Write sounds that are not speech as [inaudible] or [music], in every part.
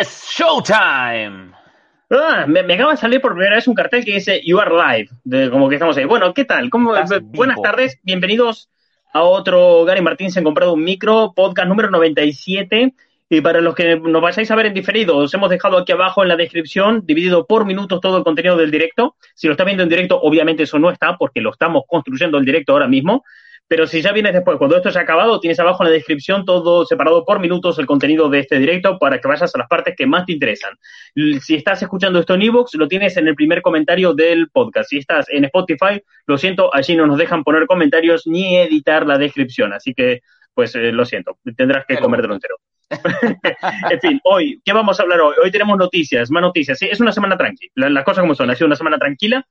¡Es Showtime! Ah, me, me acaba de salir por primera vez un cartel que dice You are live, de, como que estamos ahí. Bueno, ¿qué tal? ¿Cómo, buenas tardes, bienvenidos a otro Gary Martín se han comprado un micro, podcast número 97. Y para los que nos vayáis a ver en diferido, os hemos dejado aquí abajo en la descripción, dividido por minutos, todo el contenido del directo. Si lo está viendo en directo, obviamente eso no está, porque lo estamos construyendo el directo ahora mismo. Pero si ya vienes después, cuando esto se ha acabado, tienes abajo en la descripción todo separado por minutos el contenido de este directo para que vayas a las partes que más te interesan. Si estás escuchando esto en iVoox, lo tienes en el primer comentario del podcast. Si estás en Spotify, lo siento, allí no nos dejan poner comentarios ni editar la descripción. Así que, pues eh, lo siento, tendrás que Pero- comértelo entero. [laughs] en fin, hoy, ¿qué vamos a hablar hoy? Hoy tenemos noticias, más noticias. Sí, es una semana tranquila, La- las cosas como son. Ha sido una semana tranquila.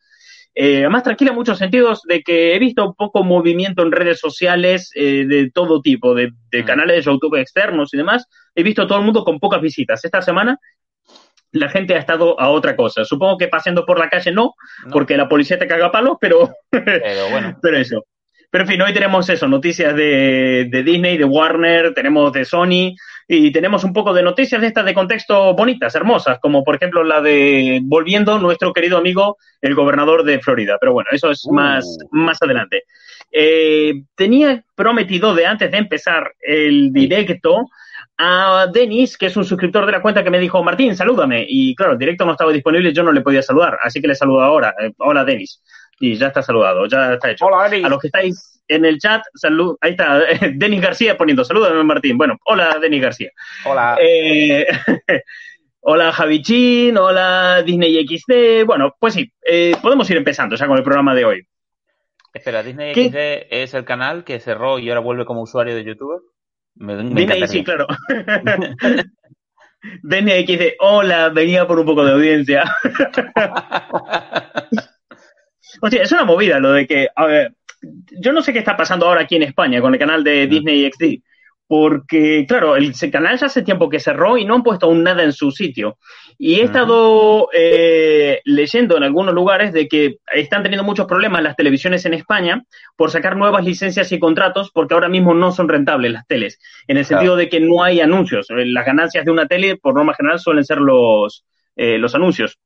Eh, más tranquila en muchos sentidos de que he visto un poco movimiento en redes sociales eh, de todo tipo, de, de Mm. canales de YouTube externos y demás. He visto a todo el mundo con pocas visitas. Esta semana la gente ha estado a otra cosa. Supongo que paseando por la calle no, No, porque la policía te caga palos, pero, Pero bueno, [laughs] pero eso. Pero en fin, hoy tenemos eso, noticias de, de Disney, de Warner, tenemos de Sony y tenemos un poco de noticias de estas de contexto bonitas, hermosas, como por ejemplo la de volviendo nuestro querido amigo, el gobernador de Florida. Pero bueno, eso es Uh. más, más adelante. Eh, tenía prometido de antes de empezar el directo a Denis, que es un suscriptor de la cuenta que me dijo, Martín, salúdame. Y claro, el directo no estaba disponible, yo no le podía saludar, así que le saludo ahora. Eh, hola, Denis. Y ya está saludado, ya está hecho. Hola, Denis. A los que estáis en el chat, salud. Ahí está, [laughs] Denis García poniendo, salúdame, Martín. Bueno, hola, Denis García. hola. Eh, [laughs] hola, Javichín, hola, Disney XD. Bueno, pues sí, eh, podemos ir empezando ya con el programa de hoy. Espera, Disney ¿qué? XD es el canal que cerró y ahora vuelve como usuario de YouTube. Me, me Disney, encantaría. sí, claro. [laughs] Disney XD, hola, venía por un poco de audiencia. O sea, es una movida lo de que, a ver, yo no sé qué está pasando ahora aquí en España con el canal de. Disney XD, porque, claro, el canal ya hace tiempo que cerró y no han puesto aún nada en su sitio. Y he estado eh, leyendo en algunos lugares de que están teniendo muchos problemas las televisiones en España por sacar nuevas licencias y contratos porque ahora mismo no son rentables las teles, en el Claro. sentido de que no hay anuncios. Eh, Las ganancias de una tele, por norma general, suelen ser los, eh, los anuncios.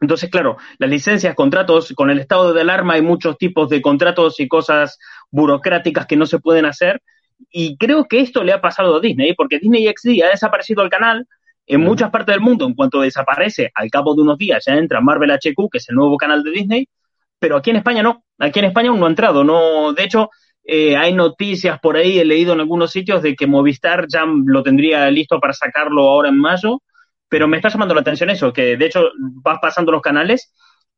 Entonces, claro, las licencias, contratos, con el estado de alarma hay muchos tipos de contratos y cosas burocráticas que no se pueden hacer. Y creo que esto le ha pasado a Disney, porque Disney XD ha desaparecido el canal en muchas partes del mundo. En cuanto desaparece, al cabo de unos días ya entra Marvel HQ, que es el nuevo canal de Disney, pero aquí en España no. Aquí en España aún no ha entrado. No, de hecho, eh, hay noticias por ahí, he leído en algunos sitios de que Movistar ya lo tendría listo para sacarlo ahora en mayo, pero me está llamando la atención eso, que de hecho vas pasando los canales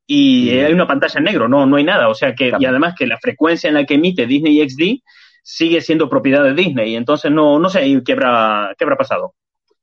y hay una pantalla en negro, no, no hay nada. O sea que, y además que la frecuencia en la que emite Disney XD sigue siendo propiedad de Disney, entonces no, no sé qué habrá, qué habrá pasado.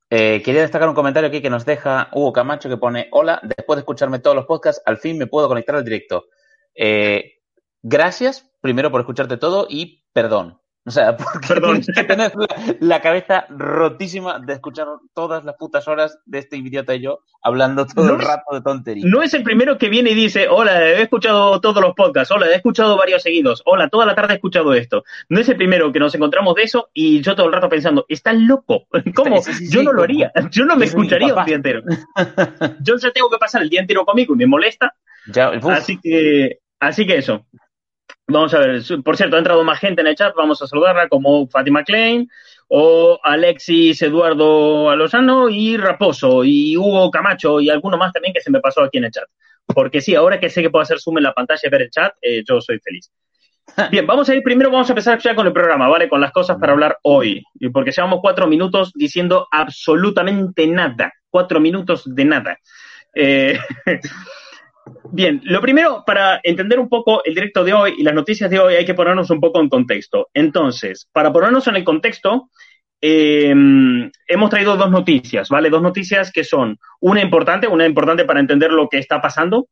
Eh, quería destacar un comentario aquí que nos deja Hugo Camacho que pone, hola, después de escucharme todos los podcasts, al fin me puedo conectar al directo. Eh, gracias, primero por escucharte todo y perdón. O sea, [laughs] porque Perdón. tienes que tener la, la cabeza rotísima de escuchar todas las putas horas de este idiota y yo hablando todo No el es- rato de tonterías. No es el primero que viene y dice, hola, he escuchado todos los podcasts, hola, he escuchado varios seguidos, hola, toda la tarde he escuchado esto. No es el primero que nos encontramos de eso y yo todo el rato pensando, estás loco, [laughs] ¿cómo? Sí, sí, sí, yo no lo haría, [laughs] yo no me escucharía un día entero. Yo ya tengo que pasar el día entero conmigo y me molesta, Ya, así que, así que eso. Vamos a ver, por cierto, ha entrado más gente en el chat, vamos a saludarla, como Fátima Klein, o Alexis Eduardo Alosano, y Raposo, y Hugo Camacho, y alguno más también que se me pasó aquí en el chat. Porque sí, ahora que sé que puedo hacer zoom en la pantalla y ver el chat, eh, yo soy feliz. [laughs] Bien, vamos a ir primero, vamos a empezar ya con el programa, ¿vale? Con las cosas para hablar hoy. Y porque llevamos cuatro minutos diciendo absolutamente nada. Cuatro minutos de nada. Eh, [laughs] Bien, lo primero, para entender un poco el directo de hoy y las noticias de hoy, hay que ponernos un poco en contexto. Entonces, para ponernos en el contexto, eh, hemos traído dos noticias, ¿vale? Dos noticias que son una importante, una importante para entender lo que está pasando,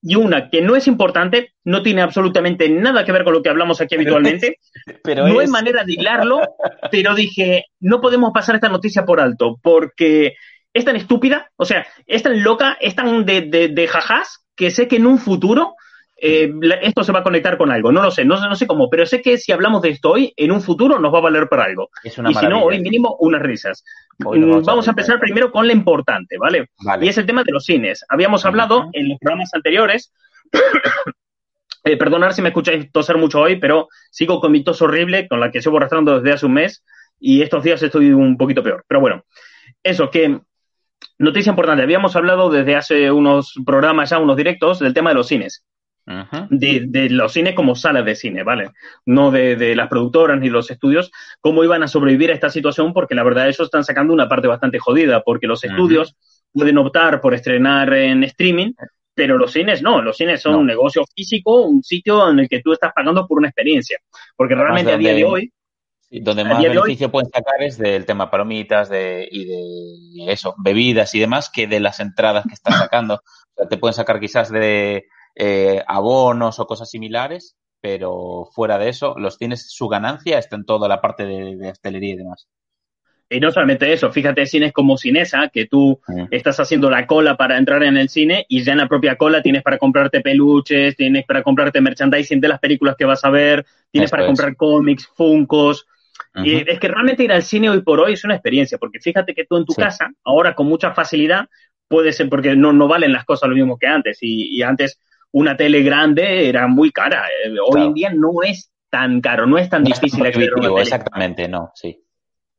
y una que no es importante, no tiene absolutamente nada que ver con lo que hablamos aquí habitualmente. [laughs] Pero no hay manera de hilarlo, pero dije, no podemos pasar esta noticia por alto, porque es tan estúpida, o sea, es tan loca, es tan de, de, de jajás, que sé que en un futuro eh, esto se va a conectar con algo. No lo sé, no, sé- no sé cómo, pero sé que si hablamos de esto hoy, en un futuro nos va a valer para algo. es una y si no, hoy mínimo unas risas. Mm, vamos a empezar primero con lo importante, ¿vale? Vale. Y es el tema de los cines. Habíamos hablado en los programas anteriores. [coughs] eh, perdonad si me escucháis toser mucho hoy, pero sigo con mi tos horrible, con la que llevo arrastrando desde hace un mes, y estos días estoy un poquito peor. Pero bueno, eso, que noticia importante. Habíamos hablado desde hace unos programas ya, unos directos, del tema de los cines de, de los cines como salas de cine, ¿vale? No de, de las productoras ni los estudios, cómo iban a sobrevivir a esta situación, porque la verdad ellos están sacando una parte bastante jodida, porque los estudios pueden optar por estrenar en streaming, pero los cines no, los cines son No. un negocio físico, un sitio en el que tú estás pagando por una experiencia, porque realmente a día de hoy, Sí, donde más hoy- beneficio pueden sacar es del tema palomitas de, y de eso, bebidas y demás, que de las entradas que están sacando. O sea, te pueden sacar quizás de eh, abonos o cosas similares, pero fuera de eso, los cines, su ganancia está en toda la parte de, de hostelería y demás. y no solamente eso, fíjate cines como Cinesa, que tú estás haciendo la cola para entrar en el cine y ya en la propia cola tienes para comprarte peluches, tienes para comprarte merchandising de las películas que vas a ver, tienes Esto para es. comprar cómics, funcos. Y es que realmente ir al cine hoy por hoy es una experiencia, porque fíjate que tú en tu Sí. casa, ahora con mucha facilidad, puede ser porque no, no valen las cosas lo mismo que antes. Y, y antes una tele grande era muy cara. Eh, Hoy en día no es tan caro, no es tan No es tan difícil una tele exactamente, no, sí.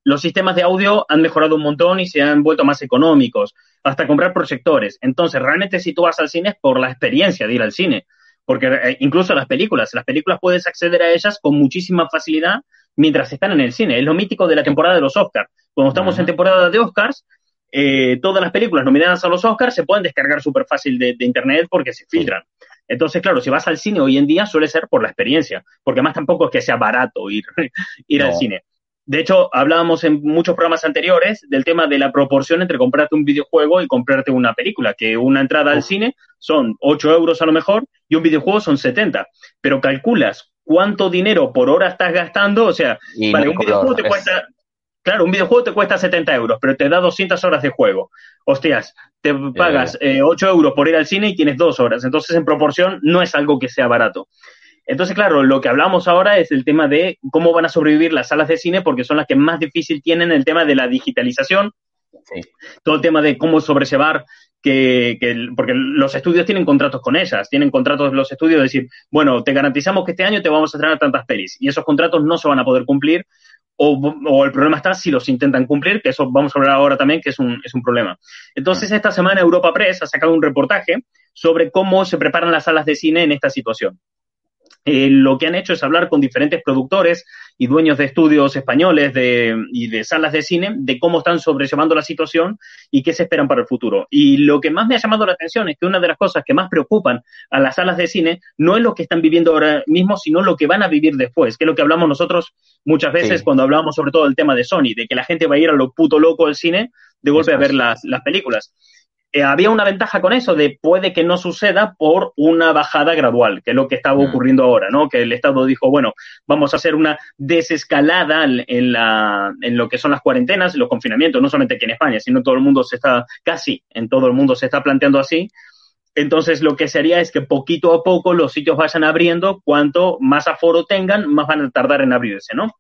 los sistemas de audio han mejorado un montón y se han vuelto más económicos, hasta comprar proyectores. Entonces, realmente si tú vas al cine es por la experiencia de ir al cine, porque eh, incluso las películas, las películas puedes acceder a ellas con muchísima facilidad mientras están en el cine. Es lo mítico de la temporada de los Oscars. Cuando estamos en temporada de Oscars, eh, todas las películas nominadas a los Oscars se pueden descargar súper fácil de, de internet porque se filtran. Entonces, claro, si vas al cine hoy en día suele ser por la experiencia, porque además tampoco es que sea barato ir, [laughs] ir al cine. De hecho, hablábamos en muchos programas anteriores del tema de la proporción entre comprarte un videojuego y comprarte una película, que una entrada al cine son 8 euros a lo mejor y un videojuego son 70. Pero calculas cuánto dinero por hora estás gastando, o sea, Y vale, no un videojuego te es- cuesta, claro, un videojuego te cuesta 70 euros, pero te da 200 horas de juego. Hostias, te pagas eh, 8 euros por ir al cine y tienes dos horas. Entonces, en proporción, no es algo que sea barato. Entonces, claro, lo que hablamos ahora es el tema de cómo van a sobrevivir las salas de cine, porque son las que más difícil tienen el tema de la digitalización, Sí. todo el tema de cómo sobrellevar que, porque los estudios tienen contratos con ellas, tienen contratos los estudios de decir, bueno, te garantizamos que este año te vamos a estrenar tantas pelis y esos contratos no se van a poder cumplir o, o el problema está si los intentan cumplir, que eso vamos a hablar ahora también, que es un, es un problema. Entonces, esta semana Europa Press ha sacado un reportaje sobre cómo se preparan las salas de cine en esta situación. Eh, lo que han hecho es hablar con diferentes productores y dueños de estudios españoles de, y de salas de cine de cómo están sobrellevando la situación y qué se esperan para el futuro. Y lo que más me ha llamado la atención es que una de las cosas que más preocupan a las salas de cine no es lo que están viviendo ahora mismo, sino lo que van a vivir después, que es lo que hablamos nosotros muchas veces Sí. cuando hablamos sobre todo del tema de Sony, de que la gente va a ir a lo puto loco al cine de golpe a ver las, las películas. Eh, había una ventaja con eso de puede que no suceda por una bajada gradual, que es lo que estaba Mm. ocurriendo ahora, ¿no? Que el Estado dijo, bueno, vamos a hacer una desescalada en, en la, en lo que son las cuarentenas, los confinamientos, no solamente aquí en España, sino todo el mundo se está, casi en todo el mundo se está planteando así. Entonces, lo que sería es que poquito a poco los sitios vayan abriendo, cuanto más aforo tengan, más van a tardar en abrirse, ¿no?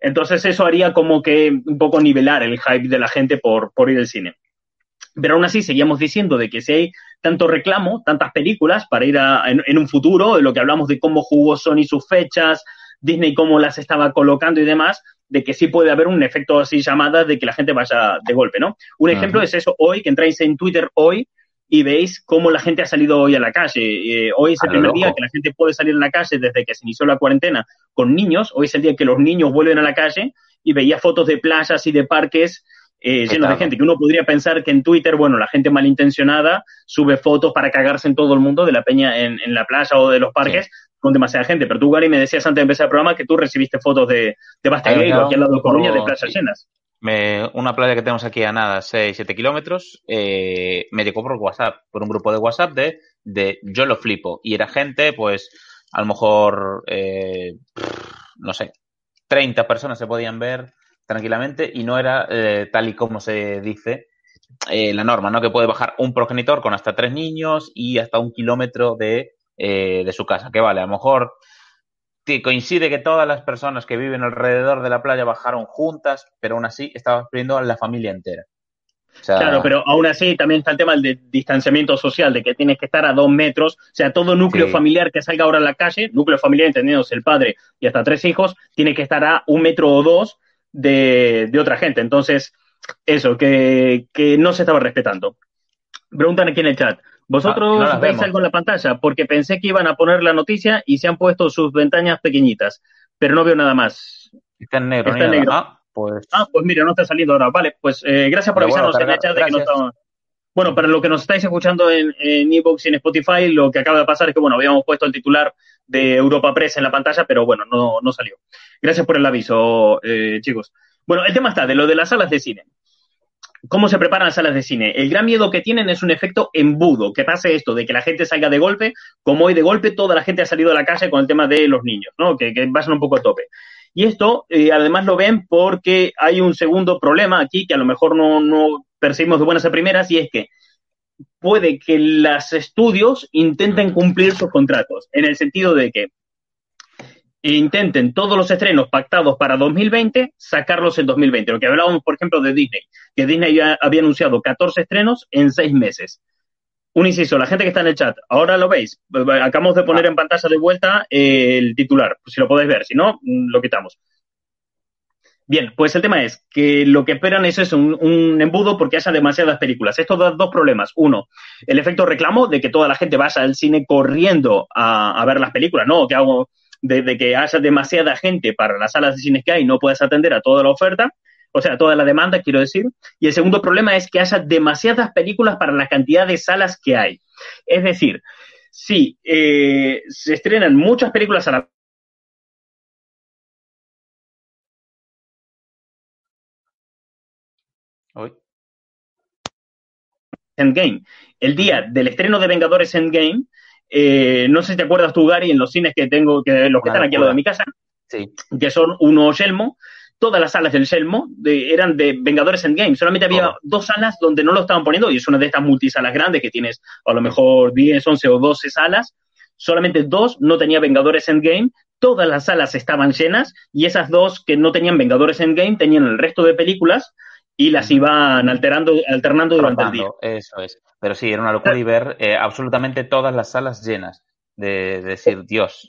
Entonces, eso haría como que un poco nivelar el hype de la gente por, por ir al cine. Pero aún así seguíamos diciendo de que si hay tanto reclamo, tantas películas para ir a, en, en un futuro, de lo que hablamos de cómo jugó Sony sus fechas, Disney cómo las estaba colocando y demás, de que sí puede haber un efecto así llamada de que la gente vaya de golpe, ¿no? Un Ajá. ejemplo es eso hoy, que entráis en Twitter hoy y veis cómo la gente ha salido hoy a la calle. Eh, hoy es el primer loco. día que la gente puede salir a la calle desde que se inició la cuarentena con niños. Hoy es el día que los niños vuelven a la calle y veía fotos de playas y de parques eh, llenos de gente, que uno podría pensar que en Twitter, bueno, la gente malintencionada sube fotos para cagarse en todo el mundo de la peña en, en la playa o de los parques, con demasiada gente. Pero tú, Gary, me decías antes de empezar el programa que tú recibiste fotos de, de Bastegueiro, aquí al lado de Coruña, de playas llenas. Me, una playa que tenemos aquí a nada, 6-7 kilómetros, eh, me llegó por WhatsApp, por un grupo de WhatsApp de, de Yo lo flipo. Y era gente, pues, a lo mejor, eh, no sé, 30 personas se podían ver tranquilamente y no era eh, tal y como se dice eh, la norma, ¿no? Que puede bajar un progenitor con hasta tres niños y hasta un kilómetro de, eh, de su casa. Que vale, a lo mejor coincide que todas las personas que viven alrededor de la playa bajaron juntas, pero aún así estaba pidiendo a la familia entera. claro, pero aún así también está el tema del distanciamiento social, de que tienes que estar a dos metros. O sea, todo núcleo familiar que salga ahora a la calle, núcleo familiar entendiéndose el padre y hasta tres hijos, tiene que estar a un metro o dos de, de otra gente. Entonces, eso, que, que no se estaba respetando. Preguntan aquí en el chat. ¿Vosotros Ah, no veis vemos. algo en la pantalla? Porque pensé que iban a poner la noticia y se han puesto sus ventanas pequeñitas, pero no veo nada más. Está en negro, Está en negro. Ah, pues. Ah, pues mira, no está saliendo ahora. Vale, pues eh, gracias por avisarnos en el chat de que no Gracias. Bueno, para lo que nos estáis escuchando en, en Evox y en Spotify, lo que acaba de pasar es que, bueno, habíamos puesto el titular de Europa Press en la pantalla, pero bueno, no, no salió. Gracias por el aviso, eh, chicos. Bueno, el tema está de lo de las salas de cine. ¿Cómo se preparan las salas de cine? El gran miedo que tienen es un efecto embudo, que pase esto, de que la gente salga de golpe, como hoy de golpe toda la gente ha salido a la calle con el tema de los niños, ¿no? Que, que pasan un poco a tope. Y esto, eh, además, lo ven porque hay un segundo problema aquí que a lo mejor no, no percibimos de buenas a primeras, y es que puede que los estudios intenten cumplir sus contratos, en el sentido de que intenten todos los estrenos pactados para 2020 sacarlos en 2020. Lo que hablábamos, por ejemplo, de Disney, que Disney ya había anunciado 14 estrenos en 6 meses. Un inciso, la gente que está en el chat, ahora lo veis, acabamos de poner en pantalla de vuelta eh, el titular, si lo podéis ver, si no, mm, lo quitamos. Bien, pues el tema es que lo que esperan es eso, un, un embudo porque haya demasiadas películas. Esto da dos problemas. Uno, el efecto reclamo de que toda la gente vaya al cine corriendo a, a ver las películas, ¿no? Que hago de, que haya demasiada gente para las salas de cines que hay no puedas atender a toda la oferta, o sea, toda la demanda, quiero decir. Y el segundo problema es que haya demasiadas películas para la cantidad de salas que hay. Es decir, si eh, se estrenan muchas películas a la Uy. Endgame. El día del estreno de Vengadores Endgame, eh, no sé si te acuerdas tú, Gary, en los cines que tengo, que los que Una están aquí al lado locura. de mi casa, Sí. que son uno Shelmo, todas las salas del Shelmo de- eran de Vengadores Endgame. Solamente había Oh. dos salas donde no lo estaban poniendo, y es una de estas multisalas grandes que tienes a lo mejor 10, 11 o 12 salas. Solamente dos no tenía Vengadores Endgame. Todas las salas estaban llenas y esas dos que no tenían Vengadores Endgame tenían el resto de películas y las iban alterando, alternando durante el día. Eso es. Pero sí, era una locura y ver eh, absolutamente todas las salas llenas. De, de decir, Dios.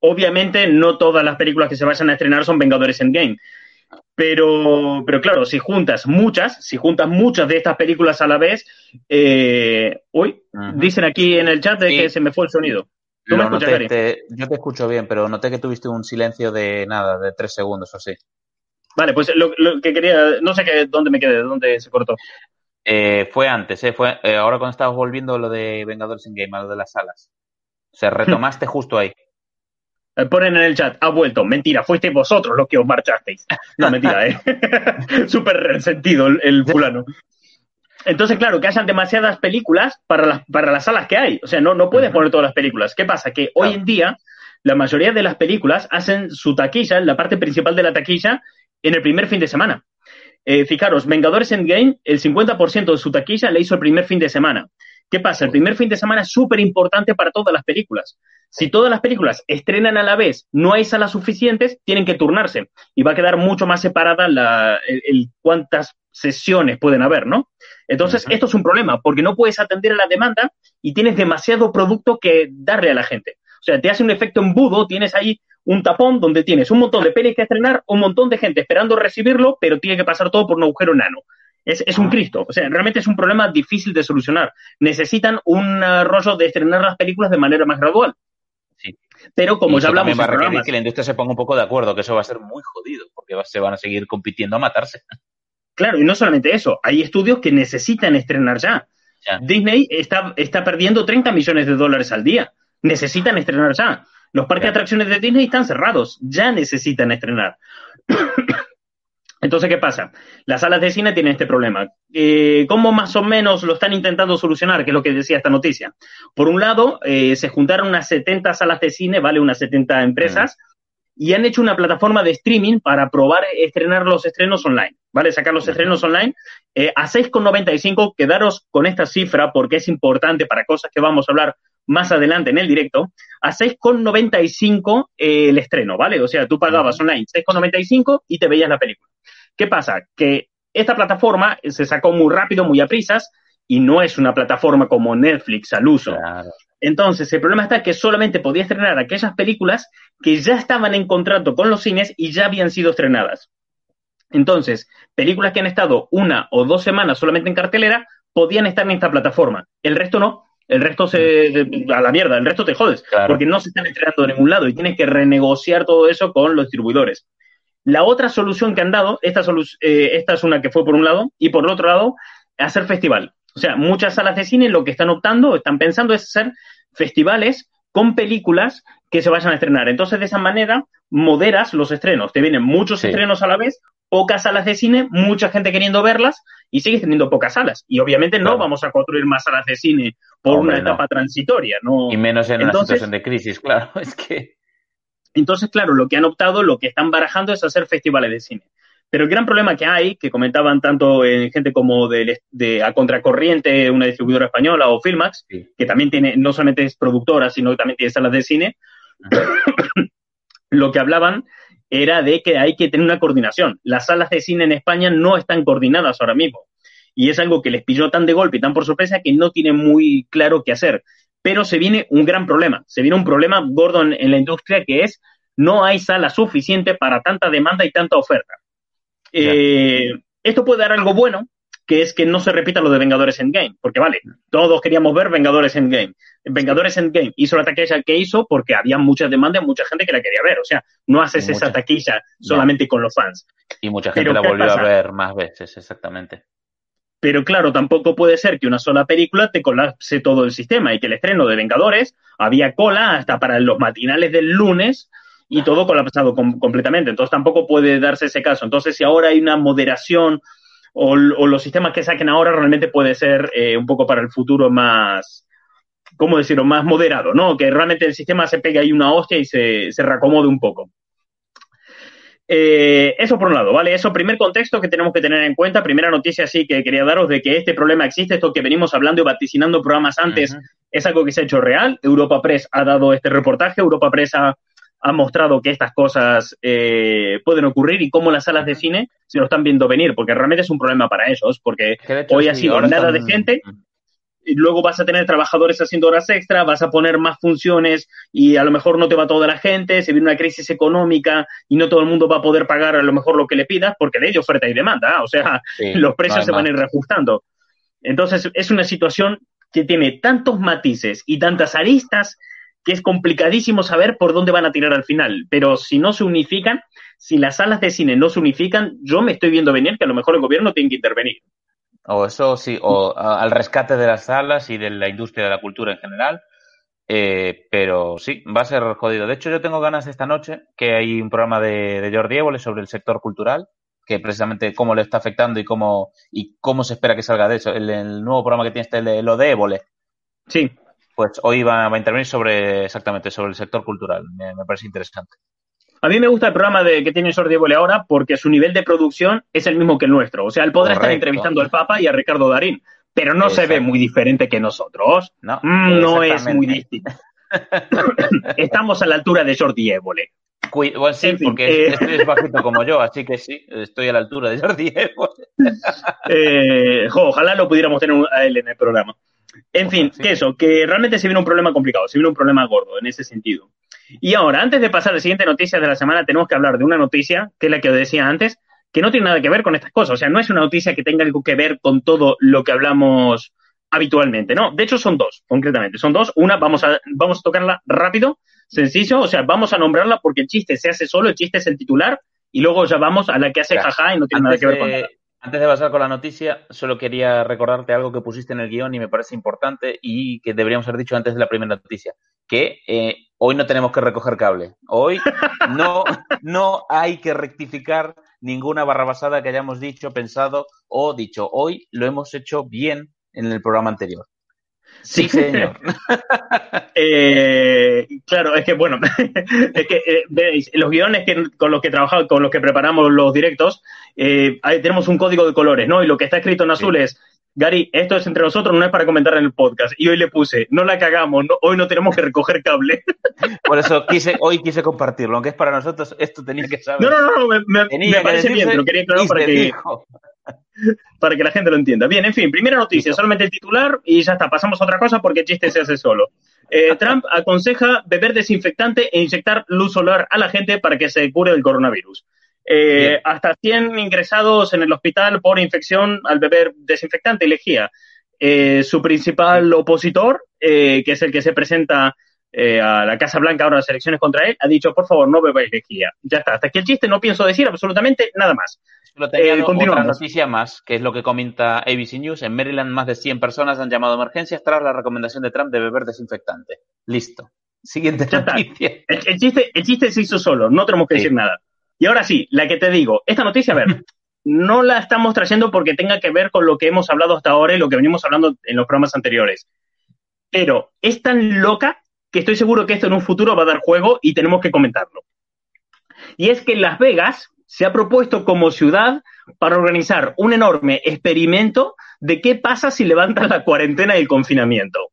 Obviamente no todas las películas que se vayan a estrenar son Vengadores Endgame. Pero, pero claro, si juntas muchas, si juntas muchas de estas películas a la vez, eh, uy, dicen aquí en el chat de Sí. que se me fue el sonido. ¿Tú me escuchas, noté, te- yo te escucho bien, pero noté que tuviste un silencio de nada, de tres segundos o así. Vale, pues lo, lo que quería, no sé qué, dónde me quedé, dónde se cortó. Eh, fue antes, eh, fue eh, ahora cuando estabas volviendo lo de Vengadores en Game, a lo de las salas. O sea, retomaste justo ahí. Eh, Ponen en el chat, ha vuelto. Mentira, fuisteis vosotros los que os marchasteis. No, mentira, ¿eh? [laughs] Súper resentido el, fulano. Entonces, claro, que hayan demasiadas películas para las, para las salas que hay. O sea, no, no puedes poner todas las películas. ¿Qué pasa? Que hoy en día, la mayoría de las películas hacen su taquilla, la parte principal de la taquilla, en el primer fin de semana. Eh, fijaros, Vengadores Endgame, el 50% de su taquilla la hizo el primer fin de semana. ¿Qué pasa? El primer fin de semana es súper importante para todas las películas. Si todas las películas estrenan a la vez, no hay salas suficientes, tienen que turnarse. Y va a quedar mucho más separada la, el, el cuántas sesiones pueden haber, ¿no? Entonces, esto es un problema, porque no puedes atender a la demanda y tienes demasiado producto que darle a la gente. O sea, te hace un efecto embudo, tienes ahí un tapón donde tienes un montón de pelis que estrenar, un montón de gente esperando recibirlo, pero tiene que pasar todo por un agujero enano. Es, es un Cristo. O sea, realmente es un problema difícil de solucionar. Necesitan un rollo de estrenar las películas de manera más gradual. Sí. Pero como Y ya hablamos va a requerir que la industria se ponga un poco de acuerdo, que eso va a ser muy jodido, porque va- se van a seguir compitiendo a matarse. [laughs] Claro, y no solamente eso, hay estudios que necesitan estrenar ya. Ya. Disney está, está perdiendo 30 millones de dólares al día. necesitan estrenar ya. Los parques de atracciones de Disney están cerrados, ya necesitan estrenar. [coughs] Entonces, ¿qué pasa? Las salas de cine tienen este problema. Eh, ¿Cómo más o menos lo están intentando solucionar? Que es lo que decía esta noticia. Por un lado, eh, se juntaron unas 70 salas de cine, ¿vale? Unas 70 empresas, y han hecho una plataforma de streaming para probar estrenar los estrenos online, ¿vale? Sacar los estrenos online eh, a 6,95. Quedaros con esta cifra porque es importante para cosas que vamos a hablar más adelante en el directo, a 6,95 eh, el estreno, ¿vale? O sea, tú pagabas online 6,95 y te veías la película. ¿Qué pasa? Que esta plataforma se sacó muy rápido, muy a prisas, y no es una plataforma como Netflix al uso. Entonces, el problema está que solamente podía estrenar aquellas películas que ya estaban en contrato con los cines y ya habían sido estrenadas. Entonces, películas que han estado una o dos semanas solamente en cartelera podían estar en esta plataforma. El resto no. El resto se. a la mierda, el resto te jodes. Porque no se están estrenando de ningún lado y tienes que renegociar todo eso con los distribuidores. La otra solución que han dado, esta, eh, esta es una que fue por un lado, y por el otro lado, hacer festival. O sea, muchas salas de cine lo que están optando, están pensando es hacer festivales con películas que se vayan a estrenar. Entonces, de esa manera, moderas los estrenos. Te vienen muchos estrenos a la vez, pocas salas de cine, mucha gente queriendo verlas y sigues teniendo pocas salas. Y obviamente no vamos a construir más salas de cine por una etapa transitoria. ¿no? Y menos en una situación de crisis, [laughs] claro. Es que. Entonces, claro, lo que han optado, lo que están barajando es hacer festivales de cine. Pero el gran problema que hay, que comentaban tanto en gente como de, A Contracorriente, una distribuidora española, o Filmax, que también tiene, no solamente es productora, sino que también tiene salas de cine, [coughs] lo que hablaban era de que hay que tener una coordinación. Las salas de cine en España no están coordinadas ahora mismo. Y es algo que les pilló tan de golpe y tan por sorpresa que no tienen muy claro qué hacer. Pero se viene un gran problema. Se viene un problema gordo en, la industria que es no hay sala suficiente para tanta demanda y tanta oferta. Eh, esto puede dar algo bueno, que es que no se repita lo de Vengadores Endgame, porque vale, todos queríamos ver Vengadores Endgame. Vengadores Endgame hizo la taquilla que hizo porque había muchas demandas, mucha gente que la quería ver, o sea, no haces esa taquilla solamente con los fans. Y mucha gente la volvió a ver más veces, exactamente. Pero claro, tampoco puede ser que una sola película te colapse todo el sistema y que el estreno de Vengadores había cola hasta para los matinales del lunes y todo colapsado completamente. Entonces tampoco puede darse ese caso. Entonces, si ahora hay una moderación o, los sistemas que saquen ahora realmente puede ser eh, un poco para el futuro más, ¿cómo decirlo?, más moderado, ¿no? Que realmente el sistema se pegue ahí una hostia y se, se reacomode un poco. Eh, eso por un lado, ¿vale? Eso, primer contexto que tenemos que tener en cuenta. Primera noticia, sí, que quería daros de que este problema existe, esto que venimos hablando y vaticinando programas antes, es algo que se ha hecho real. Europa Press ha dado este reportaje, Europa Press ha ha mostrado que estas cosas eh, pueden ocurrir y cómo las salas de cine se lo están viendo venir, porque realmente es un problema para ellos, porque hoy ha sido nada de gente, y luego vas a tener trabajadores haciendo horas extra, vas a poner más funciones y a lo mejor no te va toda la gente, se viene una crisis económica y no todo el mundo va a poder pagar a lo mejor lo que le pidas, porque de ello oferta y demanda, o sea, [laughs] los precios se van a ir reajustando. Entonces, es una situación que tiene tantos matices y tantas aristas que es complicadísimo saber por dónde van a tirar al final. Pero si no se unifican, si las salas de cine no se unifican, yo me estoy viendo venir que a lo mejor el gobierno tiene que intervenir. O eso sí, o al rescate de las salas y de la industria de la cultura en general. Eh, pero sí, va a ser jodido. De hecho, yo tengo ganas esta noche que hay un programa de, de Jordi Évole sobre el sector cultural, que precisamente cómo le está afectando y cómo, y cómo se espera que salga de eso. El, nuevo programa que tiene este, lo de Évole. Sí pues hoy va, a intervenir sobre exactamente sobre el sector cultural. Me, parece interesante. A mí me gusta el programa de que tiene Jordi Evole ahora porque su nivel de producción es el mismo que el nuestro. O sea, él podrá estar entrevistando al Papa y a Ricardo Darín, pero no se ve muy diferente que nosotros. No, mm, no es muy distinto. [laughs] Estamos a la altura de Jordi Évole. Bueno, sí, porque este es bajito como yo, así que sí, estoy a la altura de Jordi Évole. [laughs] Eh, ojalá lo pudiéramos tener a él en el programa. En fin, que eso, que realmente se viene un problema complicado, se viene un problema gordo en ese sentido. Y ahora, antes de pasar a la siguiente noticia de la semana, tenemos que hablar de una noticia, que es la que os decía antes, que no tiene nada que ver con estas cosas. O sea, no es una noticia que tenga algo que ver con todo lo que hablamos habitualmente, ¿no? De hecho, son dos, concretamente. Son dos. Una, vamos a, vamos a tocarla rápido, sencillo. O sea, vamos a nombrarla porque el chiste se hace solo, el chiste es el titular, y luego ya vamos a la que hace jaja y no tiene nada que ver con nada Antes de pasar con la noticia, solo quería recordarte algo que pusiste en el guion y me parece importante y que deberíamos haber dicho antes de la primera noticia, que eh, hoy no tenemos que recoger cable. Hoy [laughs] no, no hay que rectificar ninguna barra basada que hayamos dicho, pensado o dicho. Hoy lo hemos hecho bien en el programa anterior. Sí, señor. eh, claro, es que, bueno, [laughs] es que, eh, veis, los guiones que, con los que trabajamos, con los que preparamos los directos, eh, tenemos un código de colores, ¿no? Y lo que está escrito en azul es, Gary, esto es entre nosotros, no es para comentar en el podcast. Y hoy le puse, no la cagamos, hoy no tenemos que recoger cable. [laughs] Por eso quise, hoy quise compartirlo, aunque es para nosotros, esto tenía que saber. No, no, no, me, me, parece bien, pero quería aclarar para que, [laughs] para que la gente lo entienda. Bien, en fin, primera noticia, solamente el titular y ya está, pasamos a otra cosa porque el chiste se hace solo. Eh, [laughs] Trump aconseja beber desinfectante e inyectar luz solar a la gente para que se cure del coronavirus. Eh, hasta 100 ingresados en el hospital por infección al beber desinfectante y lejía. Eh, su principal opositor, que es el que se presenta a la Casa Blanca ahora en las elecciones contra él, ha dicho, por favor, no bebáis lejía. Ya está, hasta aquí el chiste no pienso decir absolutamente nada más. Tenía eh, otra noticia más, que es lo que comenta ABC News. En Maryland, más de 100 personas han llamado a emergencias tras la recomendación de Trump de beber desinfectante. Listo. [laughs] Siguiente noticia. El, chiste, el chiste se hizo solo, no tenemos que decir nada. Y ahora sí, la que te digo, esta noticia, a ver, [laughs] no la estamos trayendo porque tenga que ver con lo que hemos hablado hasta ahora y lo que venimos hablando en los programas anteriores. Pero es tan loca que estoy seguro que esto en un futuro va a dar juego y tenemos que comentarlo. Y es que en Las Vegas, se ha propuesto como ciudad para organizar un enorme experimento de qué pasa si levantan la cuarentena y el confinamiento.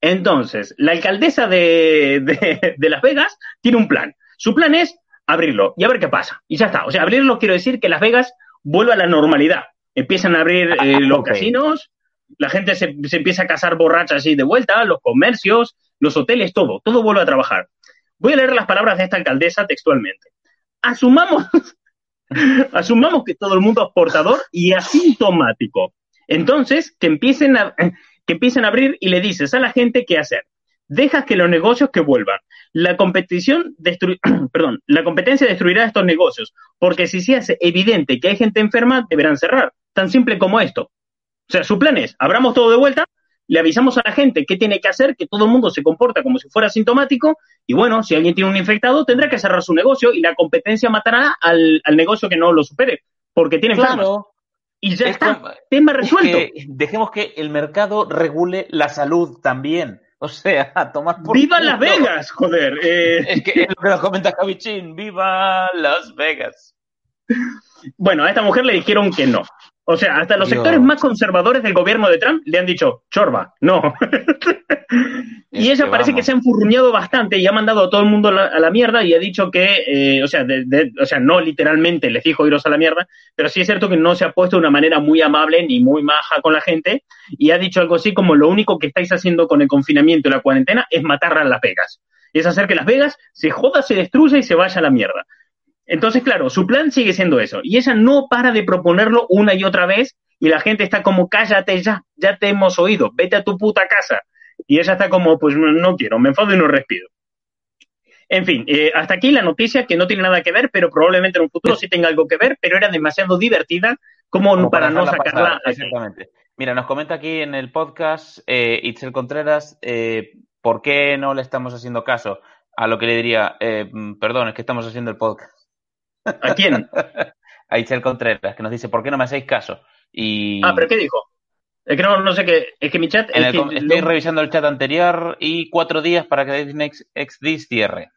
Entonces, la alcaldesa de, Las Vegas tiene un plan. Su plan es abrirlo y a ver qué pasa. Y ya está. O sea, abrirlo quiero decir que Las Vegas vuelva a la normalidad. Empiezan a abrir eh, los casinos, la gente se, se, empieza a casar borrachas así de vuelta, los comercios, los hoteles, todo, todo vuelve a trabajar. Voy a leer las palabras de esta alcaldesa textualmente. Asumamos [laughs] Asumamos que todo el mundo es portador y asintomático. Entonces, que empiecen a, [laughs] que empiecen a abrir y le dices a la gente qué hacer. Dejas que los negocios que vuelvan. La competición [clears throat] perdón, la competencia destruirá estos negocios, porque si se hace evidente que hay gente enferma, deberán cerrar. Tan simple como esto. O sea, su plan es, abramos todo de vuelta, le avisamos a la gente qué tiene que hacer, que todo el mundo se comporta como si fuera sintomático, y bueno, si alguien tiene un infectado, tendrá que cerrar su negocio y la competencia matará al, negocio que no lo supere, porque tiene claro. Y ya está, tema resuelto. dejemos que el mercado regule la salud también. O sea, [laughs] tomar por ¡Viva Las Vegas, joder! Eh. [laughs] Es que es lo que nos comenta Javichín, ¡viva Las Vegas! [laughs] Bueno, a esta mujer le dijeron que no. O sea, hasta los sectores más conservadores del gobierno de Trump le han dicho, chorba, no. [laughs] y ella parece que se ha enfurruñado bastante y ha mandado a todo el mundo a la, mierda y ha dicho que, eh, o, sea, o sea, no literalmente les dijo iros a la mierda, pero sí es cierto que no se ha puesto de una manera muy amable ni muy maja con la gente y ha dicho algo así como lo único que estáis haciendo con el confinamiento y la cuarentena es matar a Las Vegas. Es hacer que Las Vegas se joda, se destruya y se vaya a la mierda. Entonces, claro, su plan sigue siendo eso. Y ella no para de proponerlo una y otra vez y la gente está como, cállate ya, ya te hemos oído, vete a tu puta casa. Y ella está como, pues no quiero, me enfado y no respiro. En fin, eh, hasta aquí la noticia que no tiene nada que ver, pero probablemente en un futuro sí tenga algo que ver, pero era demasiado divertida como, para, no sacarla. Exactamente. Mira, nos comenta aquí en el podcast eh, Itzel Contreras, eh, ¿por qué no le estamos haciendo caso? A lo que le diría, eh, mm, perdón, es que estamos haciendo el podcast. ¿A quién? [laughs] a Itzel Contreras, que nos dice, ¿por qué no me hacéis caso? Y... Ah, pero ¿qué dijo? Es que no, sé qué, es que mi chat... estoy revisando el chat anterior y cuatro días para que XDIS cierre.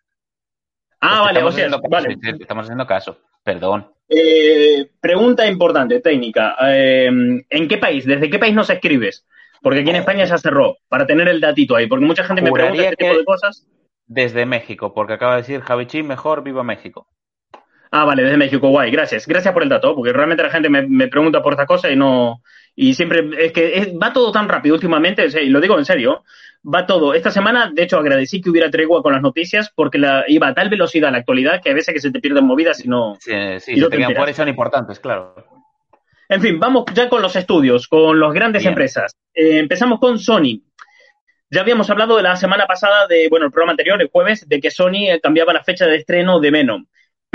Ah, vale, o sea, vale. Estamos haciendo caso, perdón. Eh, pregunta importante, técnica. Eh, ¿En qué país? ¿Desde qué país nos escribes? Porque aquí en España ya cerró, para tener el datito ahí, porque mucha gente me pregunta este tipo de cosas. Desde México, porque acaba de decir Javichi, mejor viva México. Ah, vale, desde México, guay, gracias. Gracias por el dato, porque realmente la gente me, pregunta por esta cosa y no. Y siempre. Es que va todo tan rápido últimamente, y lo digo en serio. Va todo. Esta semana, de hecho, agradecí que hubiera tregua con las noticias porque la, iba a tal velocidad la actualidad que a veces que se te pierden movidas y no. Sí, sí, se te quedan fuera y son importantes, claro. En fin, vamos ya con los estudios, con las grandes empresas. Eh, empezamos con Sony. Ya habíamos hablado de la semana pasada, de, bueno, el programa anterior, el jueves, de que Sony cambiaba la fecha de estreno de Venom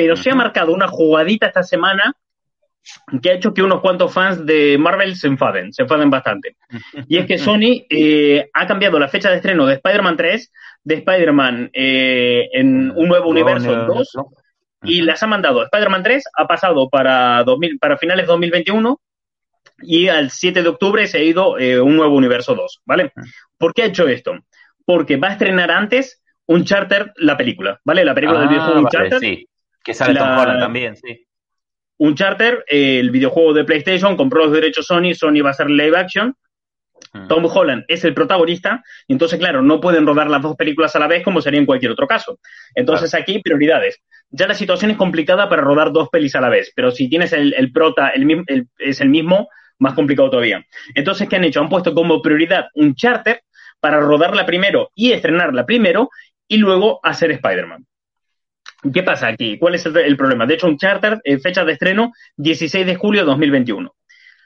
pero se ha marcado una jugadita esta semana que ha hecho que unos cuantos fans de Marvel se enfaden, se enfaden bastante. Y es que [laughs] Sony eh, ha cambiado la fecha de estreno de Spider-Man 3, de Spider-Man eh, en un nuevo universo 2, y las ha mandado. Spider-Man 3 ha pasado para, 2000, para finales de 2021 y al 7 de octubre se ha ido eh, un nuevo universo 2, ¿vale? ¿Por qué ha hecho esto? Porque va a estrenar antes un charter la película, ¿vale? La película del Ah, videojuego vale, Uncharted. sí. Que sale Tom La- Holland también, sí. Uncharted, eh, el videojuego de PlayStation, compró los derechos Sony, Sony va a hacer live action. Mm. Tom Holland es el protagonista, y entonces, claro, no pueden rodar las dos películas a la vez como sería en cualquier otro caso. Entonces, aquí, prioridades. Ya la situación es complicada para rodar dos pelis a la vez, pero si tienes el, el prota, el, el- es el mismo, más complicado todavía. Entonces, ¿qué han hecho? Han puesto como prioridad un charter para rodarla primero y estrenarla primero, y luego hacer Spider-Man. ¿Qué pasa aquí? ¿Cuál es el, el problema? De hecho, un charter, eh, fecha de estreno, 16 de julio de 2021.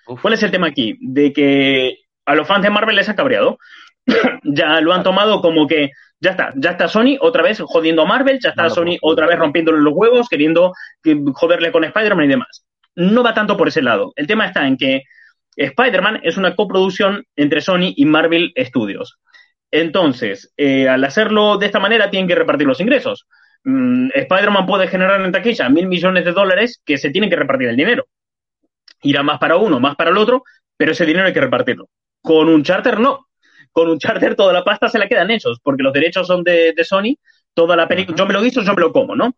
Uf. ¿Cuál es el tema aquí? De que a los fans de Marvel les ha cabreado. [coughs] ya lo han tomado como que ya está, ya está Sony otra vez jodiendo a Marvel, ya está No Sony otra vez rompiéndole los huevos, queriendo que- joderle con Spider-Man y demás. No va tanto por ese lado. El tema está en que Spider-Man es una coproducción entre Sony y Marvel Studios. Entonces, eh, al hacerlo de esta manera, tienen que repartir los ingresos. Mm, Spider-Man puede generar en taquilla mil millones de dólares que se tienen que repartir el dinero. Irá más para uno, más para el otro, pero ese dinero hay que repartirlo. Con un charter no. Con un charter toda la pasta se la quedan hechos, porque los derechos son de, de Sony, toda la película, yo me lo guiso, yo me lo como, ¿no?